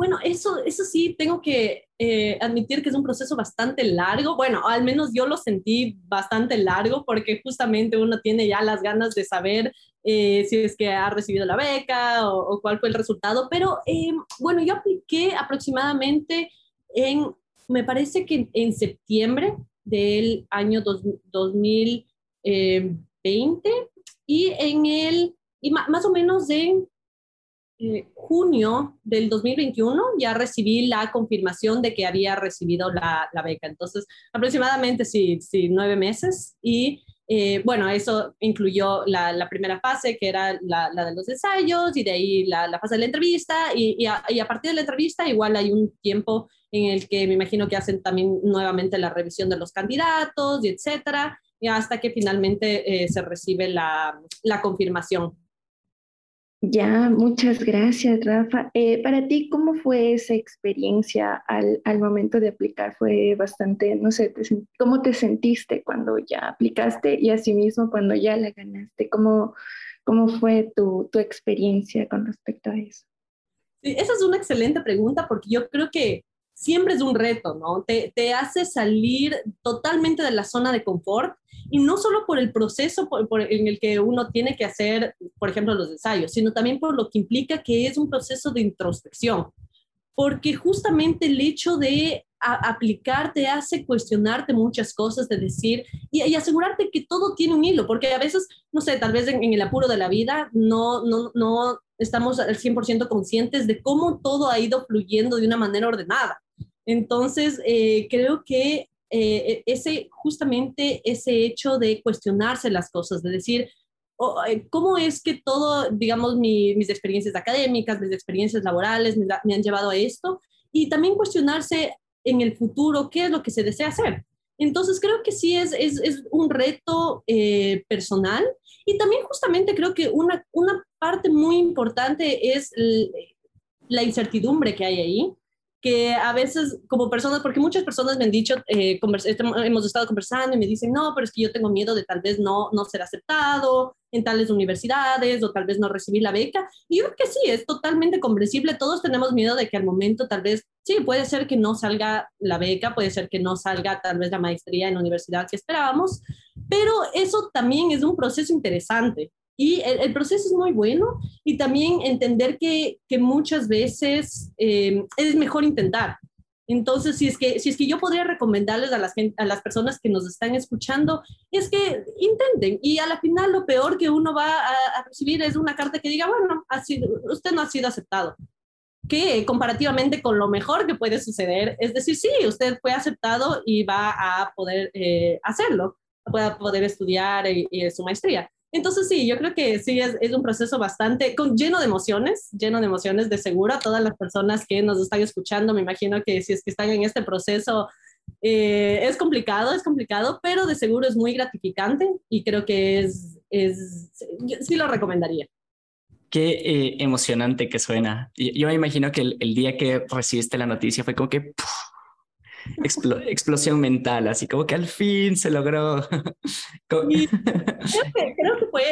Bueno, eso, eso sí, tengo que eh, admitir que es un proceso bastante largo. Bueno, al menos yo lo sentí bastante largo porque justamente uno tiene ya las ganas de saber eh, si es que ha recibido la beca o, cuál fue el resultado. Pero em, bueno, yo apliqué aproximadamente en, me parece que en septiembre del año 2020 y en el, y más o menos en eh, junio del 2021 ya recibí la confirmación de que había recibido la, beca. Entonces, aproximadamente sí, sí nueve meses y eh, bueno, eso incluyó la, primera fase, que era la, de los ensayos, y de ahí la, fase de la entrevista, y, a, partir de la entrevista igual hay un tiempo en el que me imagino que hacen también nuevamente la revisión de los candidatos, y etcétera, y hasta que finalmente eh, se recibe la confirmación. Ya, muchas gracias, Rafa. Eh, para ti, ¿cómo fue esa experiencia al, al, momento de aplicar? Fue bastante, no sé, te, ¿cómo te sentiste cuando ya aplicaste y asimismo cuando ya la ganaste? ¿Cómo, cómo fue tu, tu experiencia con respecto a eso? Sí, esa es una excelente pregunta porque yo creo que siempre es un reto, ¿no? Te, te hace salir totalmente de la zona de confort y no solo por el proceso por, en el que uno tiene que hacer, por ejemplo, los ensayos, sino también por lo que implica que es un proceso de introspección, porque justamente el hecho de aplicar te hace cuestionarte muchas cosas, de decir y, y, asegurarte que todo tiene un hilo, porque a veces, no sé, tal vez en, en el apuro de la vida no, no, no estamos al 100% conscientes de cómo todo ha ido fluyendo de una manera ordenada. Entonces, eh, creo que eh, ese, justamente ese hecho de cuestionarse las cosas, de decir, oh, eh, ¿cómo es que todo, digamos, mis experiencias académicas, mis experiencias laborales me, me, han llevado a esto? Y también cuestionarse en el futuro qué es lo que se desea hacer. Entonces, creo que sí es, es, es un reto personal y también justamente creo que una, una parte muy importante es la incertidumbre que hay ahí que a veces como personas, porque muchas personas me han dicho, eh, hemos estado conversando y me dicen, no, pero es que yo tengo miedo de tal vez no, no ser aceptado en tales universidades o tal vez no recibir la beca. Y yo creo que sí, es totalmente comprensible. Todos tenemos miedo de que al momento tal vez, sí, puede ser que no salga la beca, puede ser que no salga tal vez la maestría en la universidad que esperábamos, pero eso también es un proceso interesante y el, proceso es muy bueno y también entender que, que muchas veces eh, es mejor intentar. Entonces, si es, que, si es que yo podría recomendarles a las, a las personas que nos están escuchando, es que intenten y a la final lo peor que uno va a, recibir es una carta que diga, bueno, ha sido, usted no ha sido aceptado que comparativamente con lo mejor que puede suceder, es decir, sí, usted fue aceptado y va a poder eh, hacerlo, va a poder estudiar eh, su maestría. Entonces sí, yo creo que sí es, es un proceso bastante con, lleno de emociones, lleno de emociones de seguro todas las personas que nos están escuchando. Me imagino que si es que están en este proceso eh, es complicado, es complicado, pero de seguro es muy gratificante y creo que es, es sí lo recomendaría. Qué eh, emocionante que suena. Yo, me imagino que el, el, día que recibiste la noticia fue como que explosión mental, así como que al fin se logró. [laughs] [laughs] creo, que, creo, que, fue,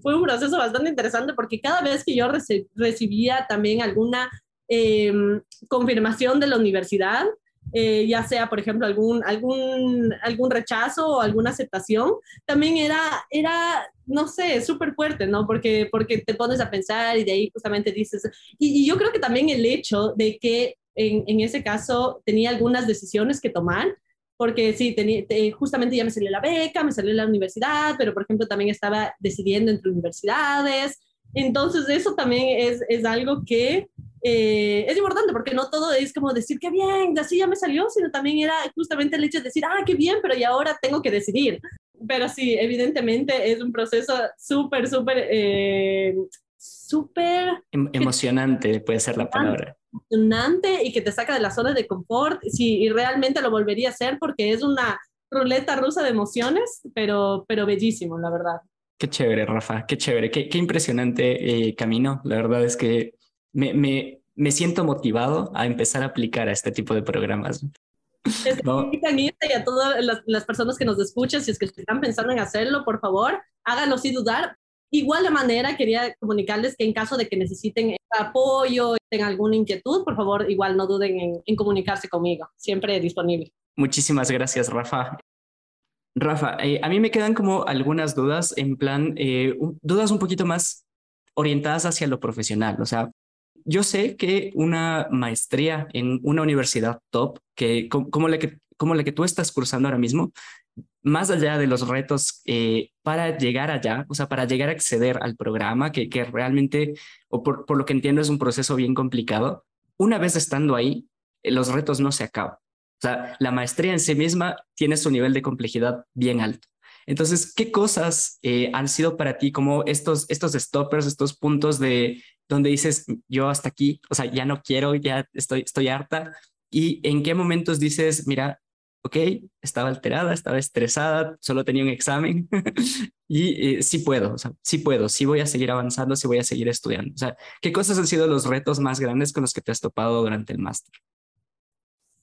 fue un proceso bastante interesante porque cada vez que yo recibía también alguna em, confirmación de la universidad, eh, ya sea, por ejemplo, algún, algún, algún rechazo o alguna aceptación, también era, era no sé, súper fuerte, ¿no? Porque, porque te pones a pensar y de ahí justamente dices, y, y yo creo que también el hecho de que en, ese caso tenía algunas decisiones que tomar, porque sí, tenía, justamente ya me salió la beca, me salió la universidad, pero por ejemplo también estaba decidiendo entre universidades. Entonces eso también es, es algo que eh, es importante porque no todo es como decir que bien, así ya me salió, sino también era justamente el hecho de decir, ah, qué bien, pero y ahora tengo que decidir. Pero sí, evidentemente es un proceso súper, súper, eh, súper... Em, emocionante puede ser la palabra emocionante y que te saca de la zona de confort. Sí, y realmente lo volvería a hacer porque es una ruleta rusa de emociones, pero, pero bellísimo, la verdad. Qué chévere, Rafa, qué chévere, qué, qué impresionante eh, camino. La verdad es que me, me, me, siento motivado a empezar a aplicar a este tipo de programas. ¿No? Y a todas las, las, personas que nos escuchan, si es que están pensando en hacerlo, por favor, háganlo sin dudar. Igual de manera, quería comunicarles que en caso de que necesiten apoyo, tengan alguna inquietud, por favor, igual no duden en, en comunicarse conmigo. Siempre disponible. Muchísimas gracias, Rafa. Rafa, eh, a mí me quedan como algunas dudas, en plan, eh, dudas un poquito más orientadas hacia lo profesional. O sea, yo sé que una maestría en una universidad top, que como, la que como la que tú estás cursando ahora mismo, más allá de los retos eh, para llegar allá, o sea, para llegar a acceder al programa, que, que realmente, o por, por, lo que entiendo, es un proceso bien complicado, una vez estando ahí, los retos no se acaban. O sea, la maestría en sí misma tiene su nivel de complejidad bien alto. Entonces, ¿qué cosas eh, han sido para ti como estos, estos stoppers, estos puntos de donde dices, yo hasta aquí, o sea, ya no quiero, ya estoy, estoy harta? ¿Y en qué momentos dices, mira, ok, estaba alterada, estaba estresada, solo tenía un examen [laughs] y eh, sí puedo, o sea, sí puedo, sí voy a seguir avanzando, sí voy a seguir estudiando. O sea, ¿qué cosas han sido los retos más grandes con los que te has topado durante el máster?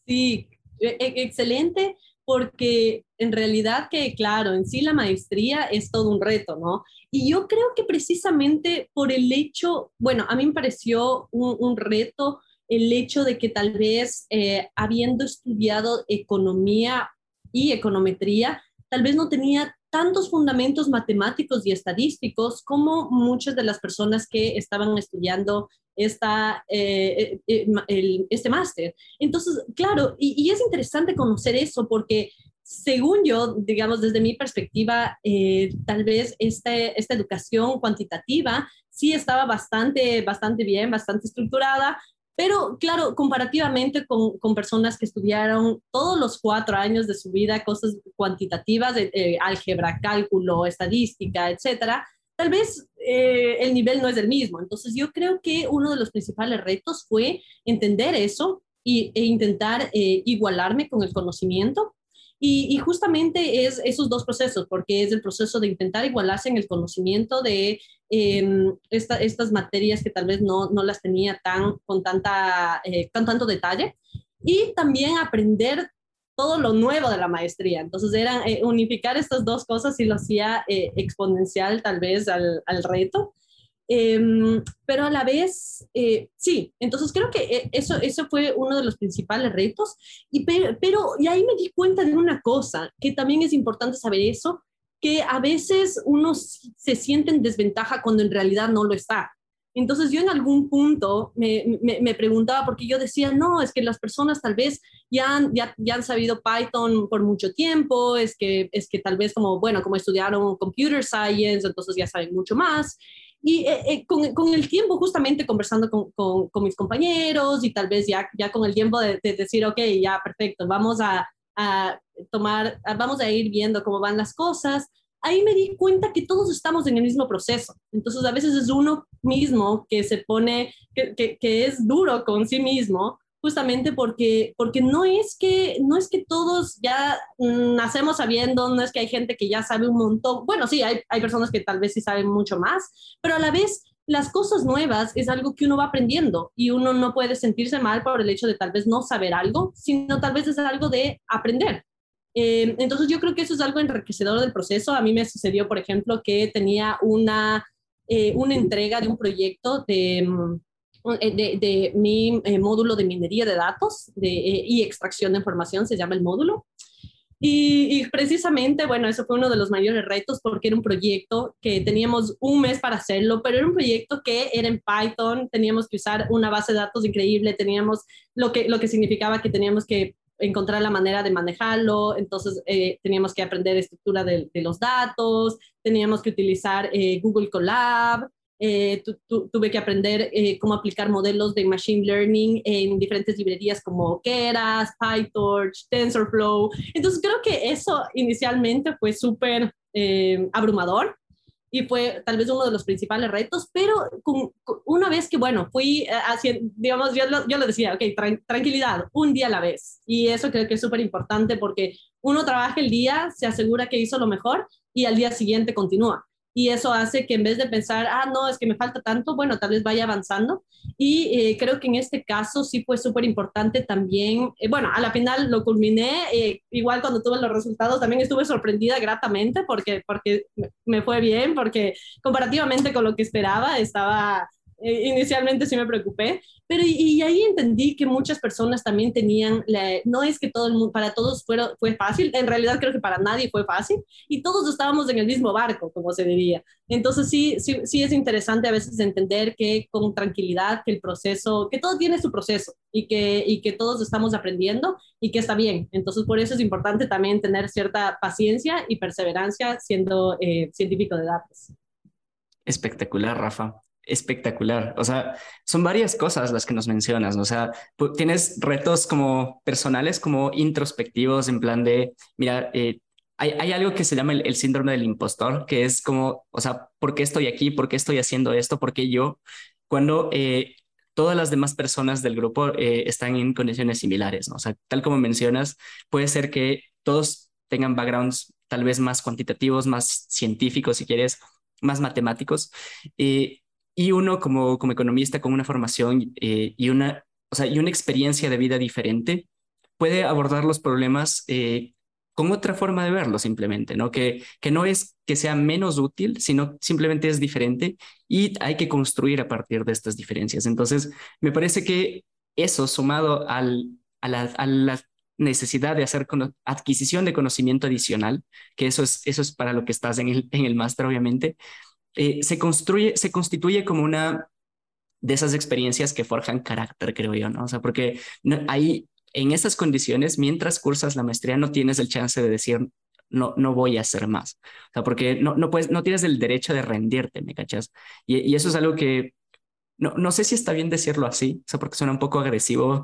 Sí, e, e, excelente, porque en realidad que, claro, en sí la maestría es todo un reto, ¿no? Y yo creo que precisamente por el hecho, bueno, a mí me pareció un, reto el hecho de que tal vez eh, habiendo estudiado economía y econometría, tal vez no tenía tantos fundamentos matemáticos y estadísticos como muchas de las personas que estaban estudiando esta, eh, eh, eh, este máster. Entonces, claro, y, es interesante conocer eso porque según yo, digamos, desde mi perspectiva, tal vez este, esta educación cuantitativa sí estaba bastante, bastante bien, bastante estructurada, pero claro, comparativamente con, con, personas que estudiaron todos los cuatro años de su vida cosas cuantitativas, álgebra, cálculo, estadística, etcétera, tal vez eh, el nivel no es el mismo. Entonces yo creo que uno de los principales retos fue entender eso y, e intentar eh, igualarme con el conocimiento. Y, justamente es esos dos procesos, porque es el proceso de intentar igualarse en el conocimiento de em, estas materias que tal vez no, no las tenía tan, con tanta, eh, tan tanto detalle, y también aprender todo lo nuevo de la maestría. Entonces, era eh, unificar estas dos cosas y lo hacía eh, exponencial tal vez al, al reto. Em, pero a la vez, eh, sí, entonces creo que eso, eso fue uno de los principales retos. Y pero, pero, y ahí me di cuenta de una cosa, que también es importante saber eso, que a veces uno se siente en desventaja cuando en realidad no lo está. Entonces yo en algún punto me, me, preguntaba, porque yo decía, no, es que las personas tal vez ya han, ya, ya, han sabido Python por mucho tiempo, es que, es que tal vez como, bueno, como estudiaron computer science, entonces ya saben mucho más. Y eh, eh, con, con, el tiempo, justamente conversando con, con, con, mis compañeros y tal vez ya, ya con el tiempo de, de decir, ok, ya, perfecto, vamos a, a tomar, vamos a ir viendo cómo van las cosas, ahí me di cuenta que todos estamos en el mismo proceso. Entonces, a veces es uno mismo que se pone, que, que, es duro con sí mismo, justamente porque, porque no, es que, no es que todos ya nacemos sabiendo, no es que hay gente que ya sabe un montón. Bueno, sí, hay, hay personas que tal vez sí saben mucho más, pero a la vez las cosas nuevas es algo que uno va aprendiendo y uno no puede sentirse mal por el hecho de tal vez no saber algo, sino tal vez es algo de aprender. Eh, entonces yo creo que eso es algo enriquecedor del proceso. A mí me sucedió, por ejemplo, que tenía una, eh, una entrega de un proyecto de, mm, eh, de, mi módulo de minería de datos de, y extracción de información, se llama el módulo. Y, y, precisamente, bueno, eso fue uno de los mayores retos porque era un proyecto que teníamos un mes para hacerlo, pero era un proyecto que era en Python, teníamos que usar una base de datos increíble, teníamos lo que, lo que significaba que teníamos que encontrar la manera de manejarlo, entonces eh, teníamos que aprender estructura de, los datos, teníamos que utilizar eh, Google Colab, eh, tuve que aprender cómo aplicar modelos de Machine Learning en diferentes librerías como Keras, PyTorch, TensorFlow. Entonces creo que eso inicialmente fue súper abrumador, y fue tal vez uno de los principales retos, pero con, una vez que, bueno, fui eh, haciendo, digamos, yo lo, yo lo decía, ok, tranquilidad, un día a la vez. Y eso creo que es súper importante porque uno trabaja el día, se asegura que hizo lo mejor y al día siguiente continúa y eso hace que en vez de pensar, ah, no, es que me falta tanto, bueno, tal vez vaya avanzando. Y eh, creo que en este caso sí fue súper importante también, eh, bueno, a la final lo culminé, eh, igual cuando tuve los resultados también estuve sorprendida gratamente porque, porque me fue bien, porque comparativamente con lo que esperaba estaba inicialmente sí me preocupé, pero y, ahí entendí que muchas personas también tenían, no es que todo el mundo, para todos fue, fue fácil, en realidad creo que para nadie fue fácil y todos estábamos en el mismo barco, como se diría. Entonces sí, sí, sí es interesante a veces entender que con tranquilidad, que el proceso, que todo tiene su proceso y que, y que todos estamos aprendiendo y que está bien. Entonces por eso es importante también tener cierta paciencia y perseverancia siendo eh, científico de datos. Espectacular, Rafa espectacular. O sea, son varias cosas las que nos mencionas. O sea, tienes retos como personales, como introspectivos, en plan de, mira, eh, hay, algo que se llama el, síndrome del impostor, que es como, o sea, ¿por qué estoy aquí? ¿Por qué estoy haciendo esto? ¿Por qué yo? Cuando eh, todas las demás personas del grupo eh, están en condiciones similares, ¿no? O sea, tal como mencionas, puede ser que todos tengan backgrounds tal vez más cuantitativos, más científicos, si quieres, más matemáticos, y uno como, como economista con una formación eh, y, una, o sea, y una experiencia de vida diferente puede abordar los problemas eh, con otra forma de verlo simplemente, ¿no? Que, que no es que sea menos útil, sino simplemente es diferente y hay que construir a partir de estas diferencias. Entonces, me parece que eso sumado al, a, la, a la necesidad de hacer adquisición de conocimiento adicional, que eso es, eso es para lo que estás en el, en el máster, obviamente, eh, se construye, se constituye como una de esas experiencias que forjan carácter, creo yo, ¿no? O sea, porque ahí, en esas condiciones, mientras cursas la maestría, no tienes el chance de decir, no, no voy a hacer más. O sea, porque no, no, puedes, no tienes el derecho de rendirte, ¿me cachas? Y, y eso es algo que no, no sé si está bien decirlo así, o sea, porque suena un poco agresivo,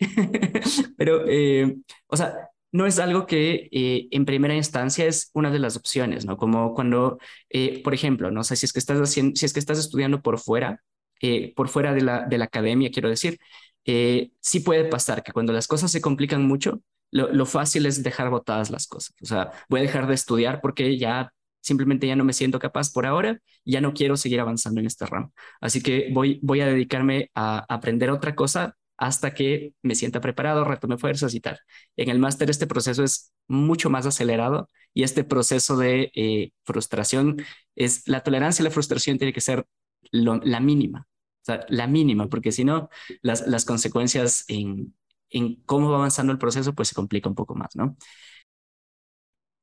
[laughs] pero, eh, o sea, no es algo que eh, en primera instancia es una de las opciones, ¿no? Como cuando, eh, por ejemplo, no sé si es que estás haciendo, si es que estás estudiando por fuera, eh, por fuera de la, de la academia, quiero decir, sí puede pasar que cuando las cosas se complican mucho, lo, lo, fácil es dejar botadas las cosas. O sea, voy a dejar de estudiar porque ya simplemente ya no me siento capaz por ahora, ya no quiero seguir avanzando en este ramo. Así que voy, voy a dedicarme a aprender otra cosa hasta que me sienta preparado, retome fuerzas y tal. En el máster este proceso es mucho más acelerado y este proceso de eh, frustración es la tolerancia a la frustración tiene que ser la mínima, o sea, la mínima, porque si no, las, consecuencias en, en cómo va avanzando el proceso pues se complica un poco más, ¿no?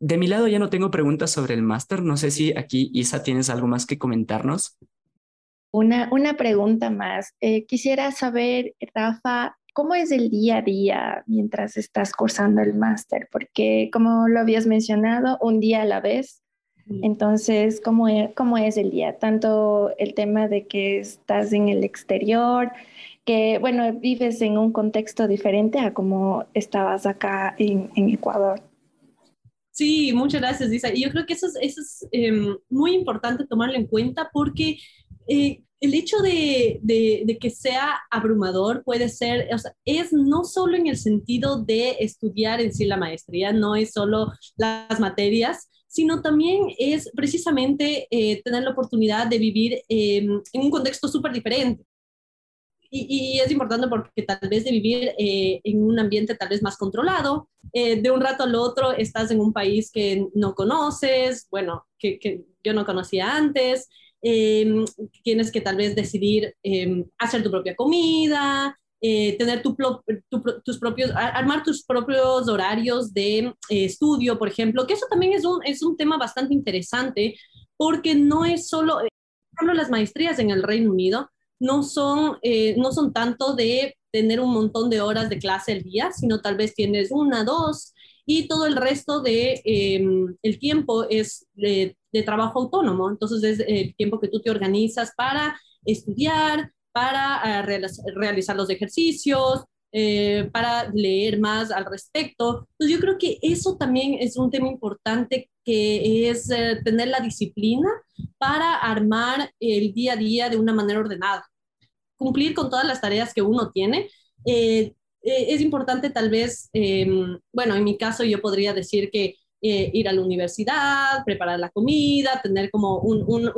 De mi lado ya no tengo preguntas sobre el máster. No sé si aquí, Isa, tienes algo más que comentarnos. Una, una pregunta más. Eh, quisiera saber, Rafa, ¿cómo es el día a día mientras estás cursando el máster? Porque como lo habías mencionado, un día a la vez. Entonces, ¿cómo es, ¿cómo es el día? Tanto el tema de que estás en el exterior, que, bueno, vives en un contexto diferente a como estabas acá en, en Ecuador. Sí, muchas gracias, Lisa. Y yo creo que eso es, eso es em, muy importante tomarlo en cuenta porque eh, el hecho de, de, que sea abrumador puede ser, o es no solo en el sentido de estudiar en sí la maestría, no es solo las materias, sino también es precisamente eh, tener la oportunidad de vivir em, en un contexto súper diferente. Y, es importante porque tal vez de vivir eh, en un ambiente tal vez más controlado, de un rato al otro estás en un país que no conoces, bueno, que yo no conocía antes, Em, tienes que tal vez decidir em, hacer tu propia comida, eh, tener tu, tus propios, armar tus propios horarios de eh, estudio, por ejemplo, que eso también es un, es un tema bastante interesante porque no es solo, por ejemplo, las maestrías en el Reino Unido no son, eh, no son tanto de tener un montón de horas de clase al día, sino tal vez tienes una, dos, y todo el resto de em, el tiempo es de, trabajo autónomo. Entonces es el tiempo que tú te organizas para estudiar, para eh, realizar los ejercicios, eh, para leer más al respecto. Entonces yo creo que eso también es un tema importante que es eh, tener la disciplina para armar el día a día de una manera ordenada. Cumplir con todas las tareas que uno tiene, eh, es importante tal vez, em, bueno, en mi caso yo podría decir que eh, ir a la universidad, preparar la comida, tener como un, un,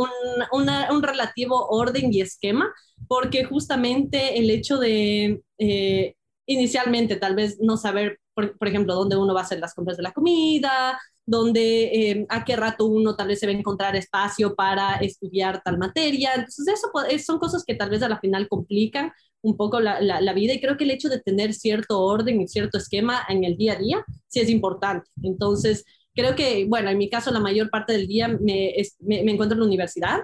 un, relativo orden y esquema, porque justamente el hecho de eh, inicialmente tal vez no saber, por, ejemplo, dónde uno va a hacer las compras de la comida, donde eh, a qué rato uno tal vez se va a encontrar espacio para estudiar tal materia. Entonces, eso son cosas que tal vez a la final complican un poco la, la, vida y creo que el hecho de tener cierto orden y cierto esquema en el día a día sí es importante. Entonces, creo que, bueno, en mi caso la mayor parte del día me, me, me encuentro en la universidad,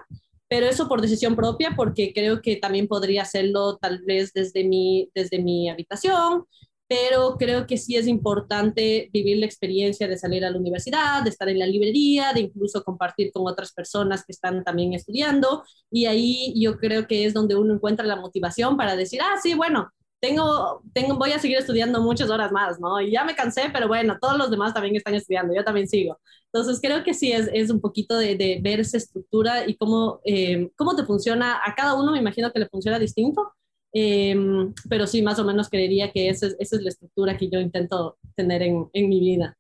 pero eso por decisión propia, porque creo que también podría hacerlo tal vez desde mi, desde mi habitación, pero creo que sí es importante vivir la experiencia de salir a la universidad, de estar en la librería, de incluso compartir con otras personas que están también estudiando, y ahí yo creo que es donde uno encuentra la motivación para decir, ah, sí, bueno, tengo, tengo, voy a seguir estudiando muchas horas más, ¿no? Y ya me cansé, pero bueno, todos los demás también están estudiando, yo también sigo. Entonces, creo que sí es, es un poquito de, ver esa estructura y cómo, eh, cómo te funciona. A cada uno me imagino que le funciona distinto, eh, pero sí, más o menos creería que esa es, esa es la estructura que yo intento tener en, en mi vida.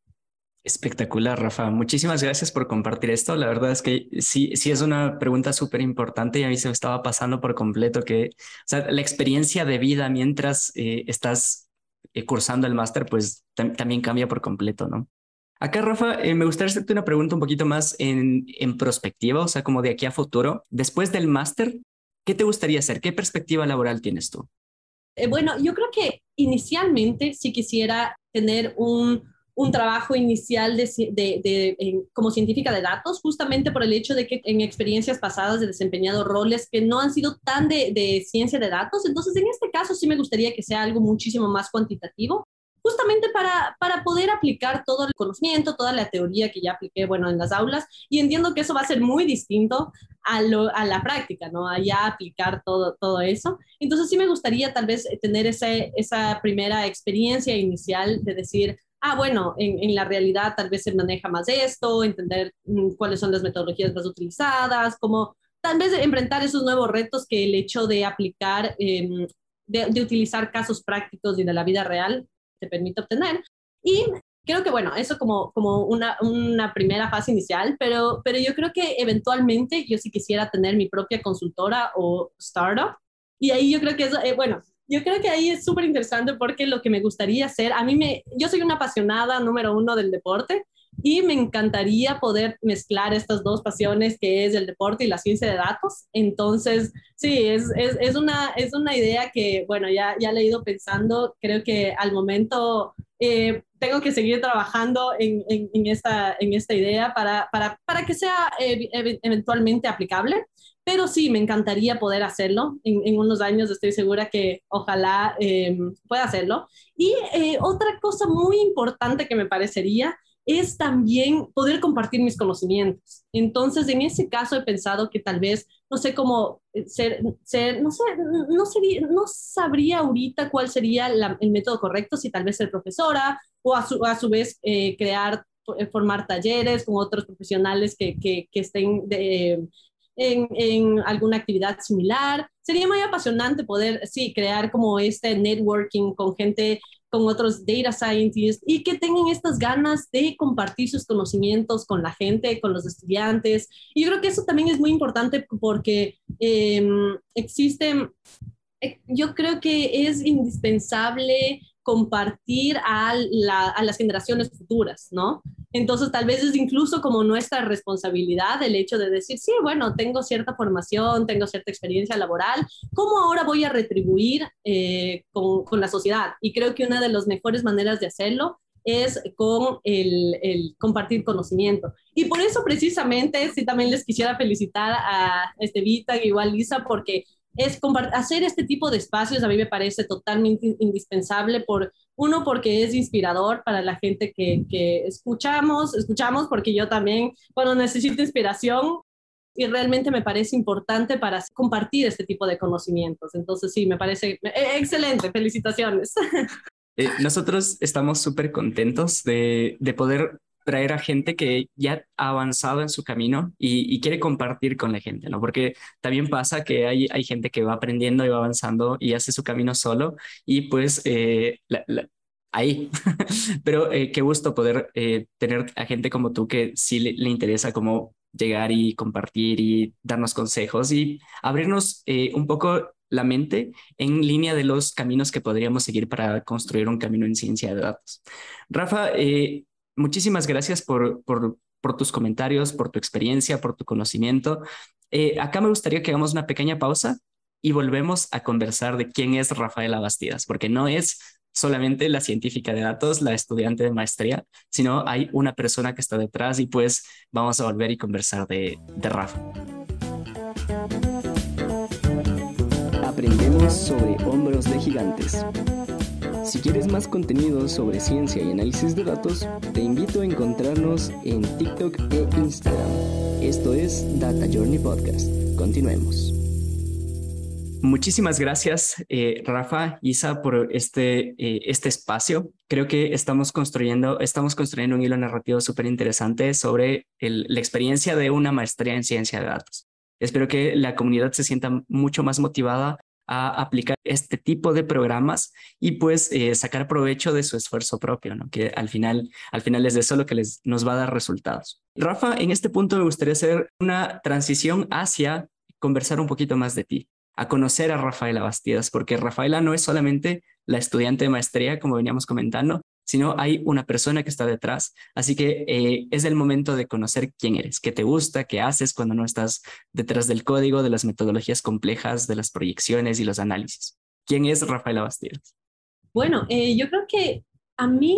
Espectacular, Rafa. Muchísimas gracias por compartir esto. La verdad es que sí, sí es una pregunta súper importante y a mí se me estaba pasando por completo que o sea, la experiencia de vida mientras eh, estás eh, cursando el máster, pues también cambia por completo, ¿no? Acá, Rafa, eh, me gustaría hacerte una pregunta un poquito más en, en perspectiva, o sea, como de aquí a futuro. Después del máster, ¿qué te gustaría hacer? ¿Qué perspectiva laboral tienes tú? bueno, yo creo que inicialmente sí quisiera tener un un trabajo inicial de, de, como científica de datos, justamente por el hecho de que en experiencias pasadas he desempeñado roles que no han sido tan de, ciencia de datos. Entonces, en este caso sí me gustaría que sea algo muchísimo más cuantitativo, justamente para, para poder aplicar todo el conocimiento, toda la teoría que ya apliqué, bueno, en las aulas. Y entiendo que eso va a ser muy distinto a, lo, a la práctica, ¿no? A ya aplicar todo, todo eso. Entonces, sí me gustaría tal vez tener ese, esa primera experiencia inicial de decir, ah, bueno, en, la realidad tal vez se maneja más esto, entender mm, cuáles son las metodologías más utilizadas, como tal vez enfrentar esos nuevos retos que el hecho de aplicar, em, de, utilizar casos prácticos y de la vida real te permite obtener. Y creo que, bueno, eso como, como una, una primera fase inicial, pero, pero yo creo que eventualmente yo sí quisiera tener mi propia consultora o startup. Y ahí yo creo que eso, eh, bueno, yo creo que ahí es súper interesante porque lo que me gustaría hacer, a mí me, yo soy una apasionada número uno del deporte y me encantaría poder mezclar estas dos pasiones que es el deporte y la ciencia de datos. Entonces, sí, es, es, es una, es una idea que, bueno, ya, ya le he ido pensando, creo que al momento eh, tengo que seguir trabajando en, en, esta, en esta idea para, para, para que sea eh, eventualmente aplicable. Pero sí, me encantaría poder hacerlo. En, unos años estoy segura que ojalá eh, pueda hacerlo. Y eh, otra cosa muy importante que me parecería es también poder compartir mis conocimientos. Entonces, en ese caso he pensado que tal vez, no sé cómo eh, ser, no sé, no, sabría ahorita cuál sería el método correcto, si tal vez ser profesora o a su, a su vez crear, formar talleres con otros profesionales que, que, que estén de, en, alguna actividad similar. Sería muy apasionante poder, sí, crear como este networking con gente, con otros data scientists y que tengan estas ganas de compartir sus conocimientos con la gente, con los estudiantes. Y yo creo que eso también es muy importante porque existe, eh, yo creo que es indispensable compartir a, a, las generaciones futuras, ¿no? Entonces, tal vez es incluso como nuestra responsabilidad el hecho de decir, sí, bueno, tengo cierta formación, tengo cierta experiencia laboral, ¿cómo ahora voy a retribuir eh, con, con, la sociedad? Y creo que una de las mejores maneras de hacerlo es con el, el, compartir conocimiento. Y por eso precisamente, sí, también les quisiera felicitar a Estevita igual Lisa, porque es hacer este tipo de espacios a mí me parece totalmente indispensable por uno porque es inspirador para la gente que, que escuchamos, escuchamos porque yo también cuando necesito inspiración y realmente me parece importante para compartir este tipo de conocimientos. Entonces sí, me parece e-, excelente, felicitaciones. [laughs] Eh, nosotros estamos súper contentos de, de poder traer a gente que ya ha avanzado en su camino y, quiere compartir con la gente, ¿no? Porque también pasa que hay, hay gente que va aprendiendo y va avanzando y hace su camino solo y pues eh, ahí. [laughs] Pero eh, qué gusto poder eh, tener a gente como tú que sí le, le, interesa como llegar y compartir y darnos consejos y abrirnos un poco la mente en línea de los caminos que podríamos seguir para construir un camino en ciencia de datos. Rafa, muchísimas gracias por, tus comentarios, por tu experiencia, por tu conocimiento. Eh, acá me gustaría que hagamos una pequeña pausa y volvemos a conversar de quién es Rafaela Bastidas, porque no es solamente la científica de datos, la estudiante de maestría, sino hay una persona que está detrás y pues vamos a volver y conversar de, de Rafa. Aprendemos sobre hombros de gigantes. Si quieres más contenido sobre ciencia y análisis de datos, te invito a encontrarnos en TikTok e Instagram. Esto es Data Journey Podcast. Continuemos. Muchísimas gracias, eh, Rafa, Isa, por este, eh, este espacio. Creo que estamos construyendo, estamos construyendo un hilo narrativo súper interesante sobre la experiencia de una maestría en ciencia de datos. Espero que la comunidad se sienta mucho más motivada a aplicar este tipo de programas y pues eh, sacar provecho de su esfuerzo propio, ¿no? que al final, al final es eso lo que les, nos va a dar resultados. Rafa, en este punto me gustaría hacer una transición hacia conversar un poquito más de ti a conocer a Rafaela Bastidas, porque Rafaela no es solamente la estudiante de maestría, como veníamos comentando, sino hay una persona que está detrás. Así que eh, es el momento de conocer quién eres, qué te gusta, qué haces cuando no estás detrás del código, de las metodologías complejas, de las proyecciones y los análisis. ¿Quién es Rafaela Bastidas? Bueno, eh, yo creo que a mí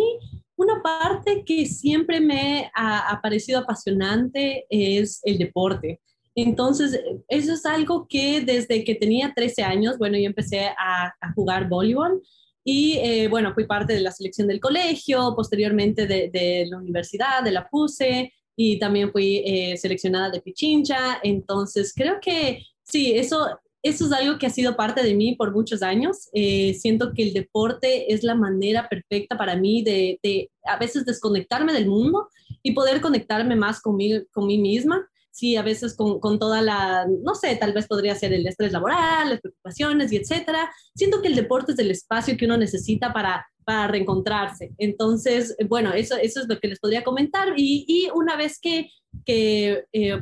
una parte que siempre me ha, ha parecido apasionante es el deporte. Entonces, eso es algo que desde que tenía 13 años, bueno, yo empecé a, jugar voleibol y, eh, bueno, fui parte de la selección del colegio, posteriormente de, la universidad, de la PUSE, y también fui eh, seleccionada de Pichincha. Entonces, creo que sí, eso, eso es algo que ha sido parte de mí por muchos años. Eh, siento que el deporte es la manera perfecta para mí de, de, a veces desconectarme del mundo y poder conectarme más con con mí misma sí, a veces con, con, toda la, no sé, tal vez podría ser el estrés laboral, las preocupaciones y etcétera. Siento que el deporte es el espacio que uno necesita para, para reencontrarse. Entonces, bueno, eso, eso es lo que les podría comentar. Y, y una vez que, que eh,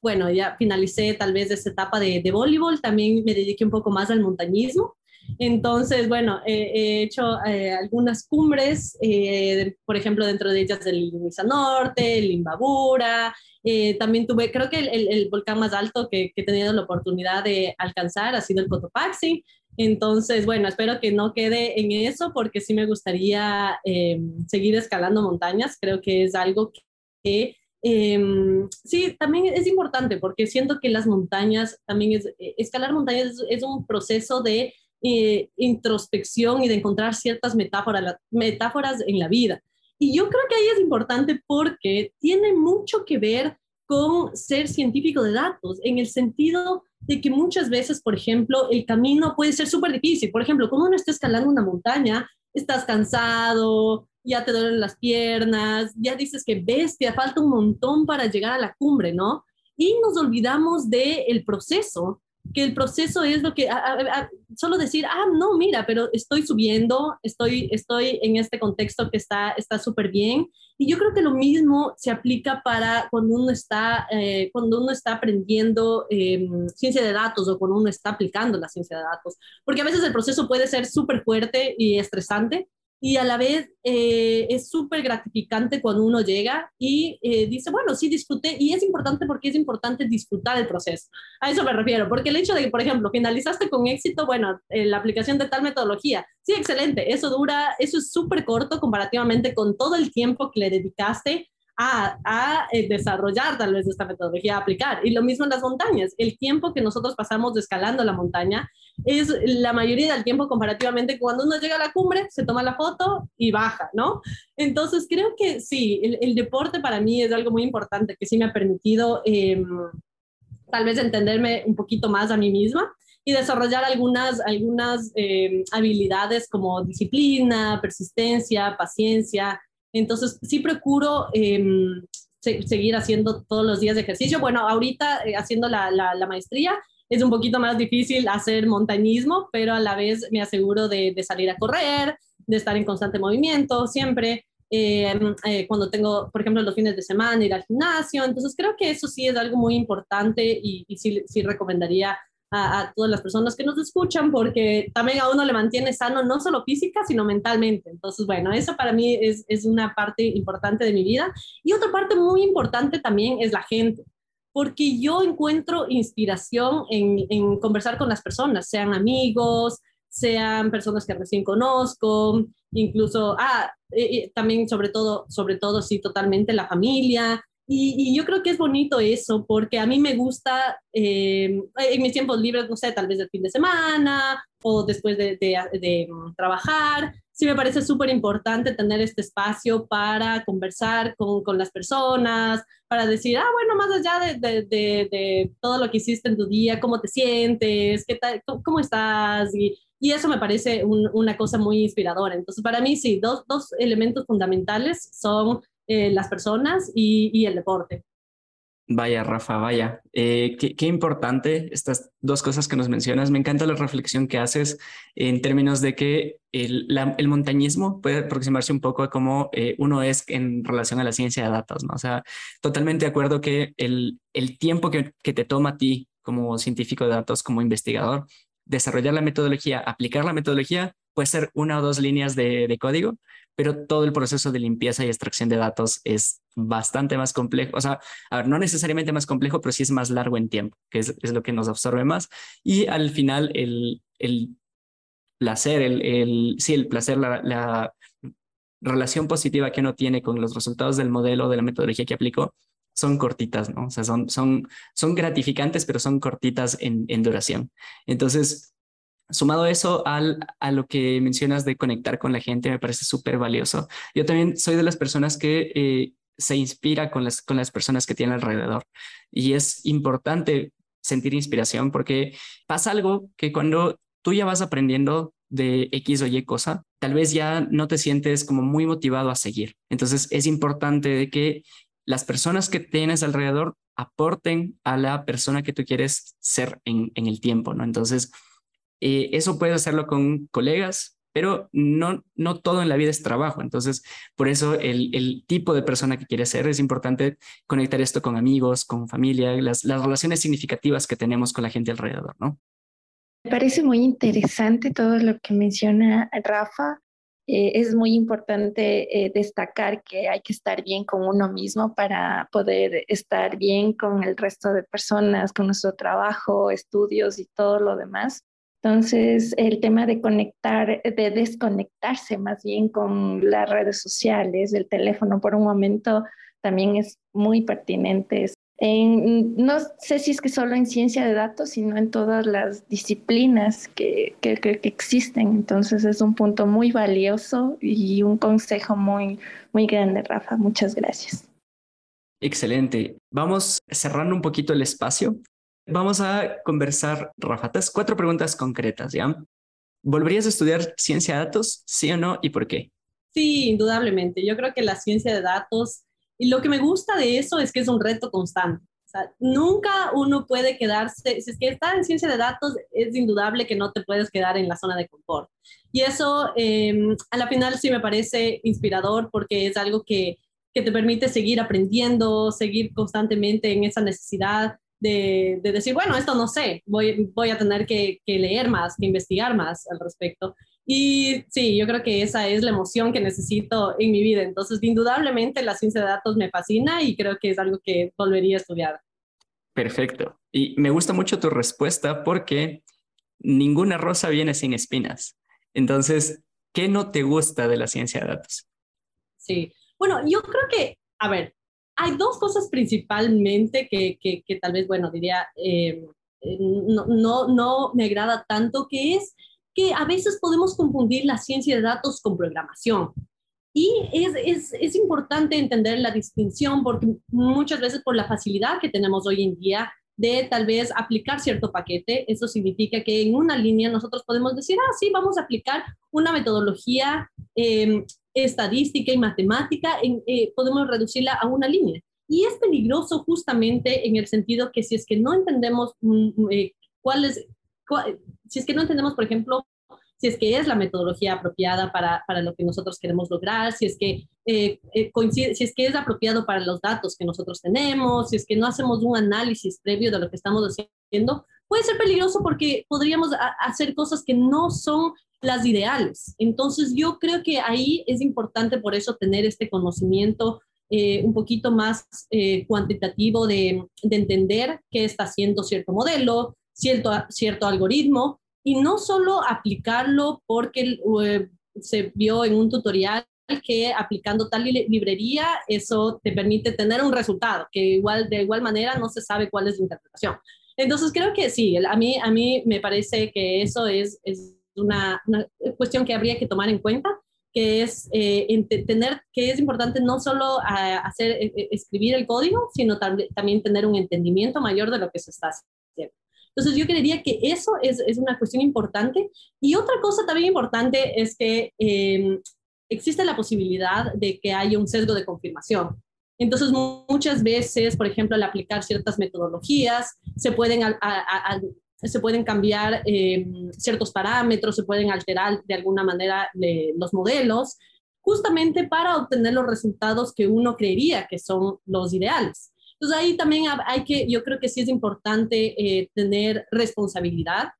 bueno, ya finalicé tal vez esa etapa de, de voleibol, también me dediqué un poco más al montañismo. Entonces, bueno, he hecho eh, algunas cumbres, eh, por ejemplo, dentro de ellas el Limisa Norte, el Imbabura, eh, también tuve, creo que el, el, volcán más alto que, que, he tenido la oportunidad de alcanzar ha sido el Cotopaxi. Entonces, bueno, espero que no quede en eso porque sí me gustaría seguir escalando montañas. Creo que es algo que em, sí, también es importante porque siento que las montañas, también es, escalar montañas es un proceso de eh, introspección y de encontrar ciertas metáforas, metáforas en la vida. Y yo creo que ahí es importante porque tiene mucho que ver con ser científico de datos, en el sentido de que muchas veces, por ejemplo, el camino puede ser súper difícil. Por ejemplo, cuando uno está escalando una montaña, estás cansado, ya te duelen las piernas, ya dices que bestia, falta un montón para llegar a la cumbre, ¿no? Y nos olvidamos del el proceso que el proceso es lo que, solo decir, ah, no, mira, pero estoy subiendo, estoy, estoy en este contexto que está súper bien. Y yo creo que lo mismo se aplica para cuando uno está, eh, cuando uno está aprendiendo em, ciencia de datos o cuando uno está aplicando la ciencia de datos. Porque a veces el proceso puede ser súper fuerte y estresante, y a la vez eh, es súper gratificante cuando uno llega y eh, dice, bueno, sí disfruté, y es importante porque es importante disfrutar el proceso. A eso me refiero, porque el hecho de que, por ejemplo, finalizaste con éxito, bueno, la aplicación de tal metodología, sí, excelente, eso dura, eso es súper corto comparativamente con todo el tiempo que le dedicaste a, eh, desarrollar tal vez esta metodología, a aplicar. Y lo mismo en las montañas. El tiempo que nosotros pasamos escalando la montaña es la mayoría del tiempo comparativamente cuando uno llega a la cumbre, se toma la foto y baja, ¿no? Entonces creo que sí, el, deporte para mí es algo muy importante que sí me ha permitido em, tal vez entenderme un poquito más a mí misma y desarrollar algunas, algunas em, habilidades como disciplina, persistencia, paciencia, entonces, sí procuro em, seguir haciendo todos los días de ejercicio. Bueno, ahorita eh, haciendo la, la, maestría es un poquito más difícil hacer montañismo, pero a la vez me aseguro de, de salir a correr, de estar en constante movimiento siempre. Em, eh, cuando tengo, por ejemplo, los fines de semana, ir al gimnasio. Entonces, creo que eso sí es algo muy importante y, y sí, sí recomendaría a, todas las personas que nos escuchan, porque también a uno le mantiene sano, no solo física, sino mentalmente. Entonces, bueno, eso para mí es, es una parte importante de mi vida. Y otra parte muy importante también es la gente porque yo encuentro inspiración en, en, conversar con las personas, sean amigos, sean personas que recién conozco, incluso, ah, también sobre todo, sobre todo, sí, totalmente la familia. Y, yo creo que es bonito eso, porque a mí me gusta eh, en mis tiempos libres, no sé, tal vez el fin de semana o después de, de, mm, trabajar, sí me parece súper importante tener este espacio para conversar con, con, las personas, para decir, ah, bueno, más allá de, de, todo lo que hiciste en tu día, cómo te sientes, qué tal, cómo estás, y, y eso me parece una cosa muy inspiradora. Entonces, para mí, sí, dos, dos elementos fundamentales son eh, las personas y, el deporte. Vaya, Rafa, vaya. Eh, qué, importante estas dos cosas que nos mencionas. Me encanta la reflexión que haces en términos de que el, el montañismo puede aproximarse un poco a cómo eh, uno es en relación a la ciencia de datos, ¿no? O sea, totalmente de acuerdo que el, el tiempo que, que te toma a ti como científico de datos, como investigador, desarrollar la metodología, aplicar la metodología, puede ser una o dos líneas de, código, pero todo el proceso de limpieza y extracción de datos es bastante más complejo. O sea, a ver, no necesariamente más complejo, pero sí es más largo en tiempo, que es, lo que nos absorbe más. Y al final, el, el placer, el, el, sí, el placer, la, la relación positiva que uno tiene con los resultados del modelo, de la metodología que aplicó, son cortitas, ¿no? O sea, son, son, son gratificantes, pero son cortitas en duración. Entonces, sumado eso al, a lo que mencionas de conectar con la gente, me parece súper valioso. Yo también soy de las personas que eh, se inspira con las, con las personas que tienen alrededor. Y es importante sentir inspiración porque pasa algo que cuando tú ya vas aprendiendo de X o Y cosa, tal vez ya no te sientes como muy motivado a seguir. Entonces es importante de que las personas que tienes alrededor aporten a la persona que tú quieres ser en, el tiempo, ¿no? Entonces, eh, eso puedes hacerlo con colegas, pero no, no todo en la vida es trabajo. Entonces, por eso el, tipo de persona que quieres ser es importante conectar esto con amigos, con familia, las, las relaciones significativas que tenemos con la gente alrededor, ¿no? Me parece muy interesante todo lo que menciona Rafa. Eh, es muy importante eh, destacar que hay que estar bien con uno mismo para poder estar bien con el resto de personas, con nuestro trabajo, estudios y todo lo demás. Entonces, el tema de conectar, de desconectarse más bien con las redes sociales, el teléfono por un momento, también es muy pertinente no sé si es que solo en ciencia de datos, sino en todas las disciplinas que, que, que, existen. Entonces es un punto muy valioso y un consejo muy, muy grande, Rafa. Muchas gracias. Excelente. Vamos cerrando un poquito el espacio. Vamos a conversar, Rafa. Cuatro preguntas concretas, ¿ya? ¿Volverías a estudiar ciencia de datos, sí o no, y por qué? Sí, indudablemente. Yo creo que la ciencia de datos y lo que me gusta de eso es que es un reto constante. O sea, nunca uno puede quedarse, si es que está en ciencia de datos, es indudable que no te puedes quedar en la zona de confort. Y eso em, a la final sí me parece inspirador porque es algo que, que te permite seguir aprendiendo, seguir constantemente en esa necesidad de, de, decir, bueno, esto no sé, voy, voy a tener que, que, leer más, que investigar más al respecto. Y sí, yo creo que esa es la emoción que necesito en mi vida. Entonces, indudablemente la ciencia de datos me fascina y creo que es algo que volvería a estudiar. Perfecto. Y me gusta mucho tu respuesta porque ninguna rosa viene sin espinas. Entonces, ¿qué no te gusta de la ciencia de datos? Sí, bueno, yo creo que, a ver, hay dos cosas principalmente que, que, tal vez, bueno, diría, eh, no, no, no me agrada tanto, que es que a veces podemos confundir la ciencia de datos con programación. Y es, es, es, importante entender la distinción porque muchas veces por la facilidad que tenemos hoy en día de tal vez aplicar cierto paquete, eso significa que en una línea nosotros podemos decir, ah, sí, vamos a aplicar una metodología em, estadística y matemática, en, eh, podemos reducirla a una línea. Y es peligroso justamente en el sentido que si es que no entendemos mm, mm, eh, cuál es si es que no entendemos, por ejemplo, si es que es la metodología apropiada para, para lo que nosotros queremos lograr, si es que eh, eh, coincide, si es que es apropiado para los datos que nosotros tenemos, si es que no hacemos un análisis previo de lo que estamos haciendo, puede ser peligroso porque podríamos hacer cosas que no son las ideales. Entonces, yo creo que ahí es importante por eso tener este conocimiento eh, un poquito más eh, cuantitativo de, entender qué está haciendo cierto modelo, cierto, cierto algoritmo, y no solo aplicarlo porque eh, se vio en un tutorial que aplicando tal librería, eso te permite tener un resultado, que igual, de igual manera no se sabe cuál es la interpretación. Entonces creo que sí, a mí, a mí me parece que eso es, es una, cuestión que habría que tomar en cuenta, que es eh, tener, que es importante no solo hacer, e, e, escribir el código, sino también tener un entendimiento mayor de lo que se está haciendo. Entonces yo creería que eso es, es una cuestión importante. Y otra cosa también importante es que eh, existe la posibilidad de que haya un sesgo de confirmación. Entonces, muchas veces, por ejemplo, al aplicar ciertas metodologías, se pueden, se pueden cambiar em, ciertos parámetros, se pueden alterar de alguna manera los modelos, justamente para obtener los resultados que uno creería que son los ideales. Entonces, ahí también hay que, yo creo que sí es importante eh, tener responsabilidad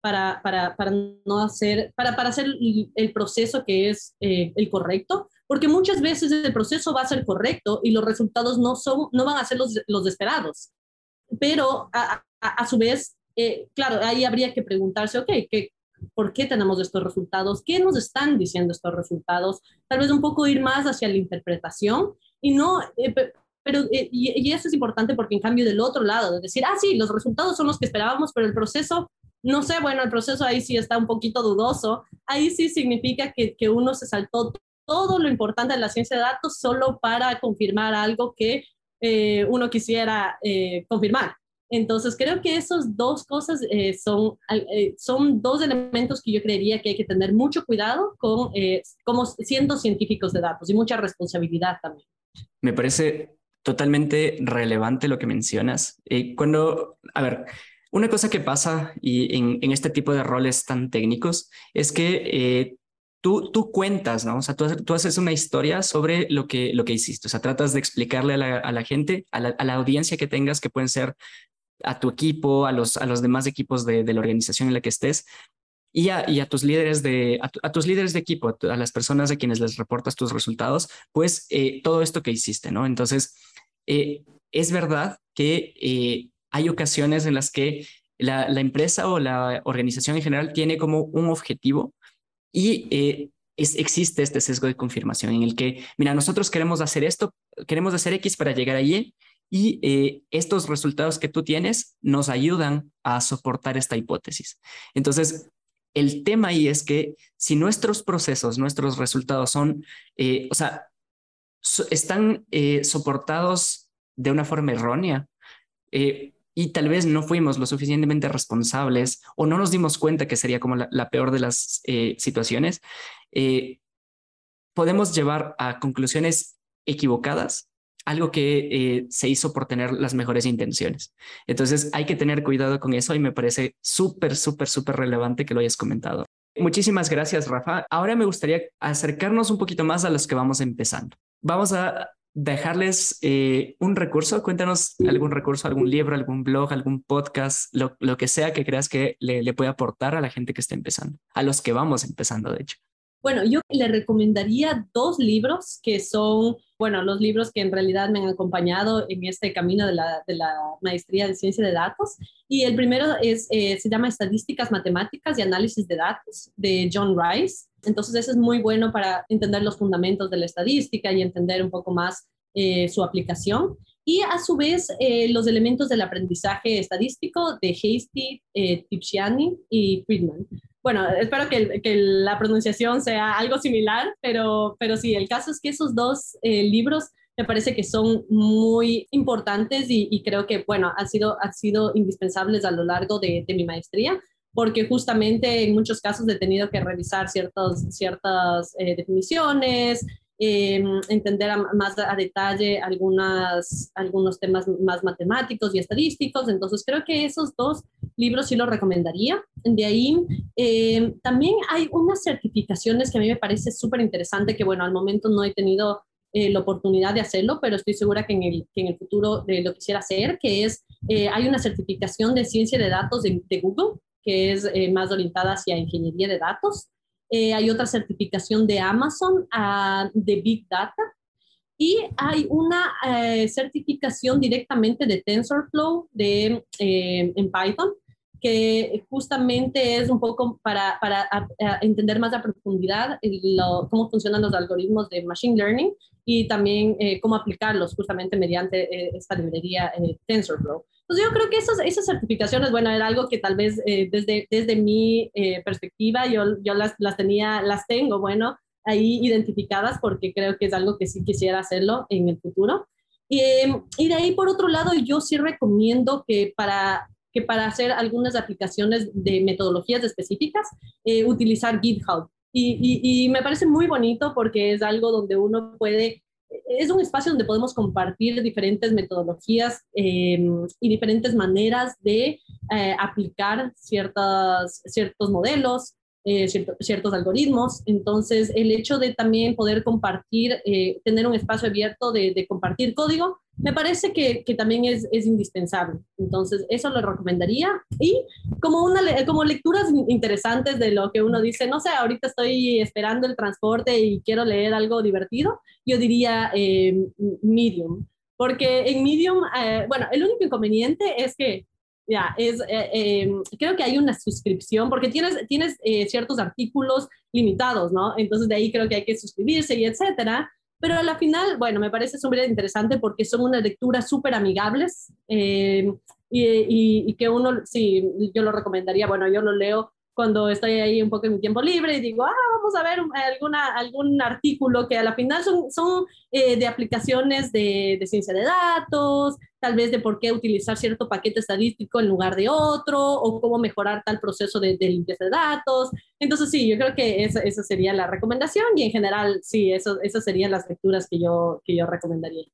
para, para, para no hacer, para, para hacer el proceso que es eh, el correcto, porque muchas veces el proceso va a ser correcto y los resultados no, son, no van a ser los, los esperados. Pero a, a, su vez, eh, claro, ahí habría que preguntarse, ok, ¿qué, ¿por qué tenemos estos resultados? ¿Qué nos están diciendo estos resultados? Tal vez un poco ir más hacia la interpretación y no... Eh, pero, y, y, eso es importante porque en cambio del otro lado, de decir, ah, sí, los resultados son los que esperábamos, pero el proceso no sé, bueno, el proceso ahí sí está un poquito dudoso. Ahí sí significa que, que uno se saltó todo lo importante de la ciencia de datos solo para confirmar algo que eh, uno quisiera eh, confirmar. Entonces, creo que esas dos cosas eh, son, son dos elementos que yo creería que hay que tener mucho cuidado con, como siendo científicos de datos y mucha responsabilidad también. Me parece totalmente relevante lo que mencionas. cuando, a ver, una cosa que pasa y en, este tipo de roles tan técnicos es que eh, tú, tú cuentas, ¿no? O sea, tú, haces una historia sobre lo que, lo que hiciste. O sea, tratas de explicarle a la, gente, a la, audiencia que tengas, que pueden ser a tu equipo, a los, a los demás equipos de, la organización en la que estés, y a, y a, tus líderes de a, tus líderes de equipo, a, las personas a quienes les reportas tus resultados, pues eh, todo esto que hiciste, ¿no? Entonces, eh, es verdad que hay ocasiones en las que la, empresa o la organización en general tiene como un objetivo y eh, existe este sesgo de confirmación en el que, mira, nosotros queremos hacer esto, queremos hacer X para llegar allí y eh, estos resultados que tú tienes nos ayudan a soportar esta hipótesis. Entonces, el tema ahí es que si nuestros procesos, nuestros resultados son, eh, o sea, están soportados de una forma errónea, y tal vez no fuimos lo suficientemente responsables o no nos dimos cuenta que sería como la, peor de las eh, situaciones, eh, podemos llevar a conclusiones equivocadas algo que eh, se hizo por tener las mejores intenciones. Entonces hay que tener cuidado con eso y me parece súper, súper, súper relevante que lo hayas comentado. Muchísimas gracias, Rafa. Ahora me gustaría acercarnos un poquito más a los que vamos empezando. Vamos a dejarles eh, un recurso. Cuéntanos algún recurso, algún libro, algún blog, algún podcast, lo, que sea que creas que le, le puede aportar a la gente que está empezando, a los que vamos empezando, de hecho. Bueno, yo le recomendaría dos libros que son, bueno, los libros que en realidad me han acompañado en este camino de la, maestría de ciencia de datos. Y el primero es, eh, se llama Estadísticas Matemáticas y Análisis de Datos de John Rice. Entonces, eso es muy bueno para entender los fundamentos de la estadística y entender un poco más eh, su aplicación. Y a su vez, eh, los elementos del aprendizaje estadístico de Hasty, Tipshiani y Friedman. Bueno, espero que, que, la pronunciación sea algo similar, pero, pero sí, el caso es que esos dos libros me parece que son muy importantes y, y, creo que, bueno, han sido, han sido indispensables a lo largo de, de mi maestría porque justamente en muchos casos he tenido que revisar ciertos, ciertas eh, definiciones, eh, entender más a detalle algunas, algunos temas más matemáticos y estadísticos. Entonces, creo que esos dos libros sí los recomendaría. De ahí, eh, también hay unas certificaciones que a mí me parece súper interesante, que bueno, al momento no he tenido eh, la oportunidad de hacerlo, pero estoy segura que en el, que en el futuro lo quisiera hacer, que es, eh, hay una certificación de ciencia de datos de, Google, que es eh, más orientada hacia ingeniería de datos. Hay otra certificación de Amazon uh, de Big Data. Y hay una certificación directamente de TensorFlow de, en Python, que justamente es un poco para, para entender más a profundidad cómo funcionan los algoritmos de Machine Learning y también eh, cómo aplicarlos justamente mediante eh, esta librería eh, TensorFlow. Entonces yo creo que esas, esas certificaciones, bueno, era algo que tal vez desde, desde mi perspectiva yo, yo las, las tenía, las tengo, bueno, ahí identificadas porque creo que es algo que sí quisiera hacerlo en el futuro. Y, y de ahí, por otro lado, yo sí recomiendo que para que para hacer algunas aplicaciones de metodologías específicas, eh, utilizar GitHub. Y, me parece muy bonito porque es algo donde uno puede, es un espacio donde podemos compartir diferentes metodologías em, y diferentes maneras de eh, aplicar ciertas, ciertos modelos, eh, ciertos algoritmos. Entonces, el hecho de también poder compartir, tener un espacio abierto de, de compartir código, me parece que, que también es, es, indispensable. Entonces, eso lo recomendaría. Y como, una, como lecturas interesantes de lo que uno dice, no sé, ahorita estoy esperando el transporte y quiero leer algo divertido, yo diría eh, Medium. Porque en Medium, eh, bueno, el único inconveniente es que ya, es, eh, creo que hay una suscripción, porque tienes, tienes ciertos artículos limitados, ¿no? Entonces de ahí creo que hay que suscribirse y etcétera. Pero a la final, bueno, me parece súper interesante porque son unas lecturas súper amigables eh, y, y, que uno, sí, yo lo recomendaría, bueno, yo lo leo cuando estoy ahí un poco en mi tiempo libre y digo, ah, vamos a ver alguna, algún artículo que a la final son, son eh, de aplicaciones de, de, ciencia de datos, tal vez de por qué utilizar cierto paquete estadístico en lugar de otro, o cómo mejorar tal proceso de, de limpieza de datos. Entonces, sí, yo creo que esa, esa sería la recomendación y en general, sí, eso, esas serían las lecturas que yo, que yo recomendaría.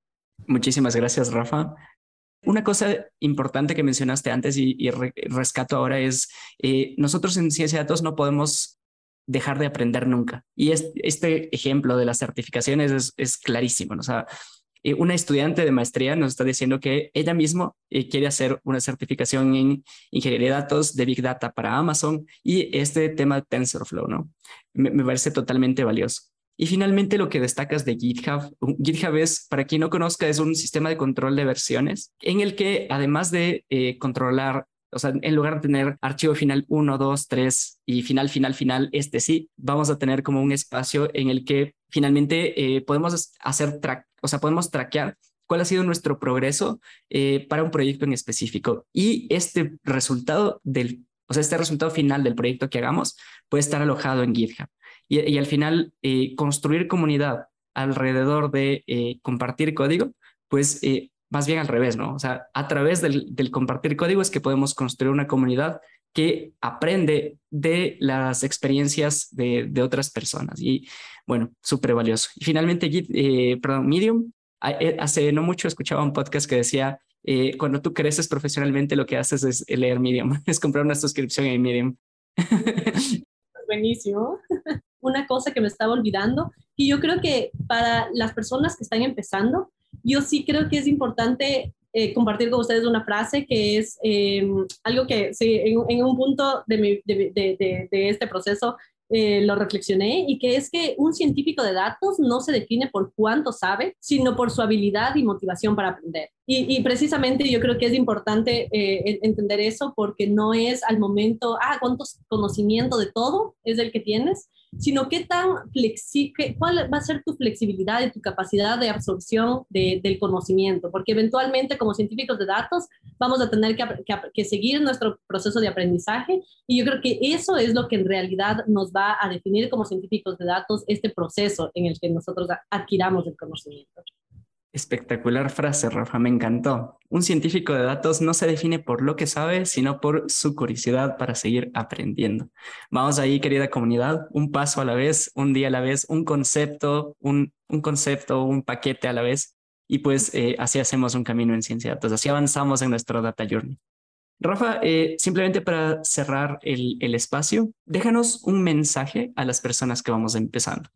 Muchísimas gracias, Rafa. Una cosa importante que mencionaste antes y, rescato ahora es, eh, nosotros en ciencia de datos no podemos dejar de aprender nunca. Y este ejemplo de las certificaciones es, clarísimo. O sea, eh, una estudiante de maestría nos está diciendo que ella misma eh, quiere hacer una certificación en ingeniería de datos de Big Data para Amazon y este tema de TensorFlow, ¿no? me parece totalmente valioso. Y finalmente lo que destacas de GitHub. GitHub es, para quien no conozca, es un sistema de control de versiones en el que además de eh, controlar, o sea, en lugar de tener archivo final 1, 2, 3 y final, final, final, este sí, vamos a tener como un espacio en el que finalmente eh, podemos hacer track, o sea, podemos traquear cuál ha sido nuestro progreso eh, para un proyecto en específico. Y este resultado del, o sea, este resultado final del proyecto que hagamos puede estar alojado en GitHub y, al final eh, construir comunidad alrededor de eh, compartir código, pues eh, más bien al revés, ¿no? O sea, a través del, compartir código es que podemos construir una comunidad que aprende de las experiencias de, de otras personas. Y bueno, súper valioso. Y finalmente, perdón, Medium, hace no mucho escuchaba un podcast que decía, cuando tú creces profesionalmente, lo que haces es leer Medium, [laughs] es comprar una suscripción en Medium. [laughs] Buenísimo. Una cosa que me estaba olvidando, y yo creo que para las personas que están empezando, yo sí creo que es importante eh, compartir con ustedes una frase que es em, algo que sí, en, un punto de, de, de, este proceso eh, lo reflexioné y que es que un científico de datos no se define por cuánto sabe, sino por su habilidad y motivación para aprender. Y, precisamente yo creo que es importante eh, entender eso porque no es al momento, ah, cuánto conocimiento de todo es el que tienes, sino qué tan flexible, cuál va a ser tu flexibilidad y tu capacidad de absorción del conocimiento, porque eventualmente como científicos de datos vamos a tener que, que, seguir nuestro proceso de aprendizaje y yo creo que eso es lo que en realidad nos va a definir como científicos de datos este proceso en el que nosotros adquiramos el conocimiento. Espectacular frase, Rafa, me encantó. Un científico de datos no se define por lo que sabe, sino por su curiosidad para seguir aprendiendo. Vamos ahí, querida comunidad, un paso a la vez, un día a la vez, un concepto, un, concepto, un paquete a la vez. Y pues eh, así hacemos un camino en ciencia de datos, así avanzamos en nuestro Data Journey. Rafa, eh, simplemente para cerrar el espacio, déjanos un mensaje a las personas que vamos empezando.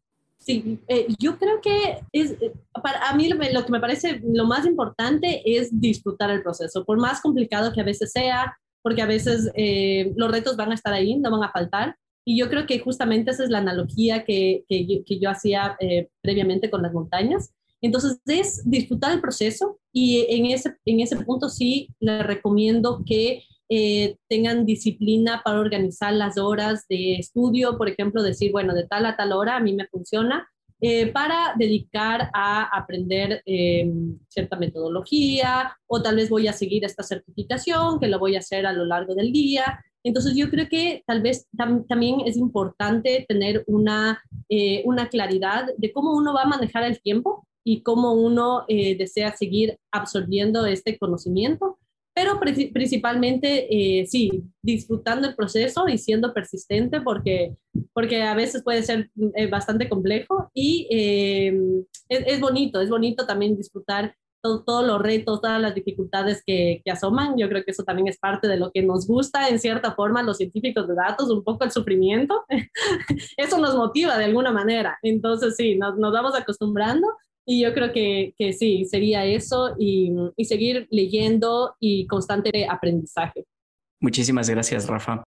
Sí, eh, yo creo que es, eh, para a mí lo, lo, que me parece lo más importante es disfrutar el proceso, por más complicado que a veces sea, porque a veces eh, los retos van a estar ahí, no van a faltar. Y yo creo que justamente esa es la analogía que, que, que yo hacía eh, previamente con las montañas. Entonces, es disfrutar el proceso y en ese, en ese punto sí les recomiendo que eh, tengan disciplina para organizar las horas de estudio, por ejemplo, decir, bueno, de tal a tal hora a mí me funciona, eh, para dedicar a aprender eh, cierta metodología o tal vez voy a seguir esta certificación que lo voy a hacer a lo largo del día. Entonces yo creo que tal vez tam también es importante tener una, eh, una claridad de cómo uno va a manejar el tiempo y cómo uno desea seguir absorbiendo este conocimiento pero principalmente eh, sí, disfrutando el proceso y siendo persistente porque, porque a veces puede ser eh, bastante complejo y eh, es, es, bonito, es bonito también disfrutar todo, todos los retos, todas las dificultades que, que, asoman. Yo creo que eso también es parte de lo que nos gusta en cierta forma los científicos de datos, un poco el sufrimiento. [laughs] eso nos motiva de alguna manera. Entonces sí, nos, nos vamos acostumbrando y yo creo que, que sí, sería eso y, y, seguir leyendo y constante aprendizaje. Muchísimas gracias, Rafa.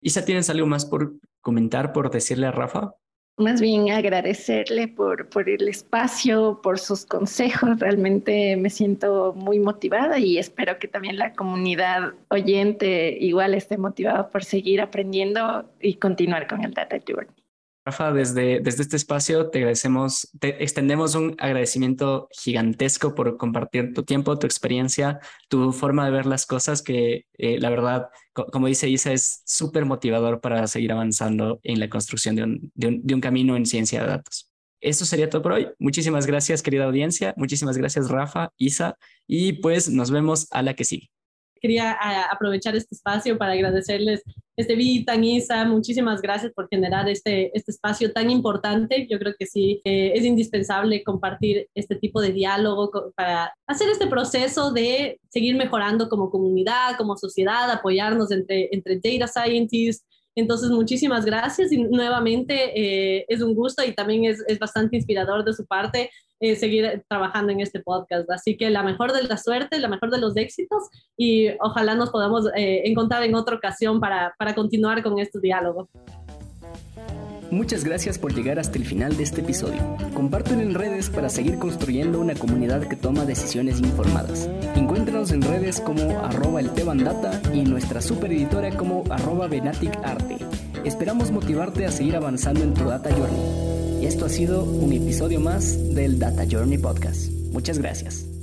Isa, ¿tienes algo más por comentar, por decirle a Rafa? Más bien agradecerle por, por el espacio, por sus consejos. Realmente me siento muy motivada y espero que también la comunidad oyente igual esté motivada por seguir aprendiendo y continuar con el Data Journey. Rafa, desde, desde este espacio te agradecemos, te extendemos un agradecimiento gigantesco por compartir tu tiempo, tu experiencia, tu forma de ver las cosas, que eh, la verdad, co como dice Isa, es súper motivador para seguir avanzando en la construcción de un, de, un, de un camino en ciencia de datos. Eso sería todo por hoy. Muchísimas gracias, querida audiencia. Muchísimas gracias, Rafa, Isa, y pues nos vemos a la que sigue quería aprovechar este espacio para agradecerles este tan Isa, muchísimas gracias por generar este, este espacio tan importante. Yo creo que sí, eh, es indispensable compartir este tipo de diálogo para hacer este proceso de seguir mejorando como comunidad, como sociedad, apoyarnos entre, entre data scientists, entonces, muchísimas gracias y nuevamente eh, es un gusto y también es, es bastante inspirador de su parte eh, seguir trabajando en este podcast. Así que la mejor de la suerte, la mejor de los éxitos y ojalá nos podamos eh, encontrar en otra ocasión para, para continuar con este diálogo. Muchas gracias por llegar hasta el final de este episodio. Compártelo en redes para seguir construyendo una comunidad que toma decisiones informadas. Encuéntranos en redes como arroba el Data y nuestra super editora como arroba Arte. Esperamos motivarte a seguir avanzando en tu Data Journey. Esto ha sido un episodio más del Data Journey Podcast. Muchas gracias.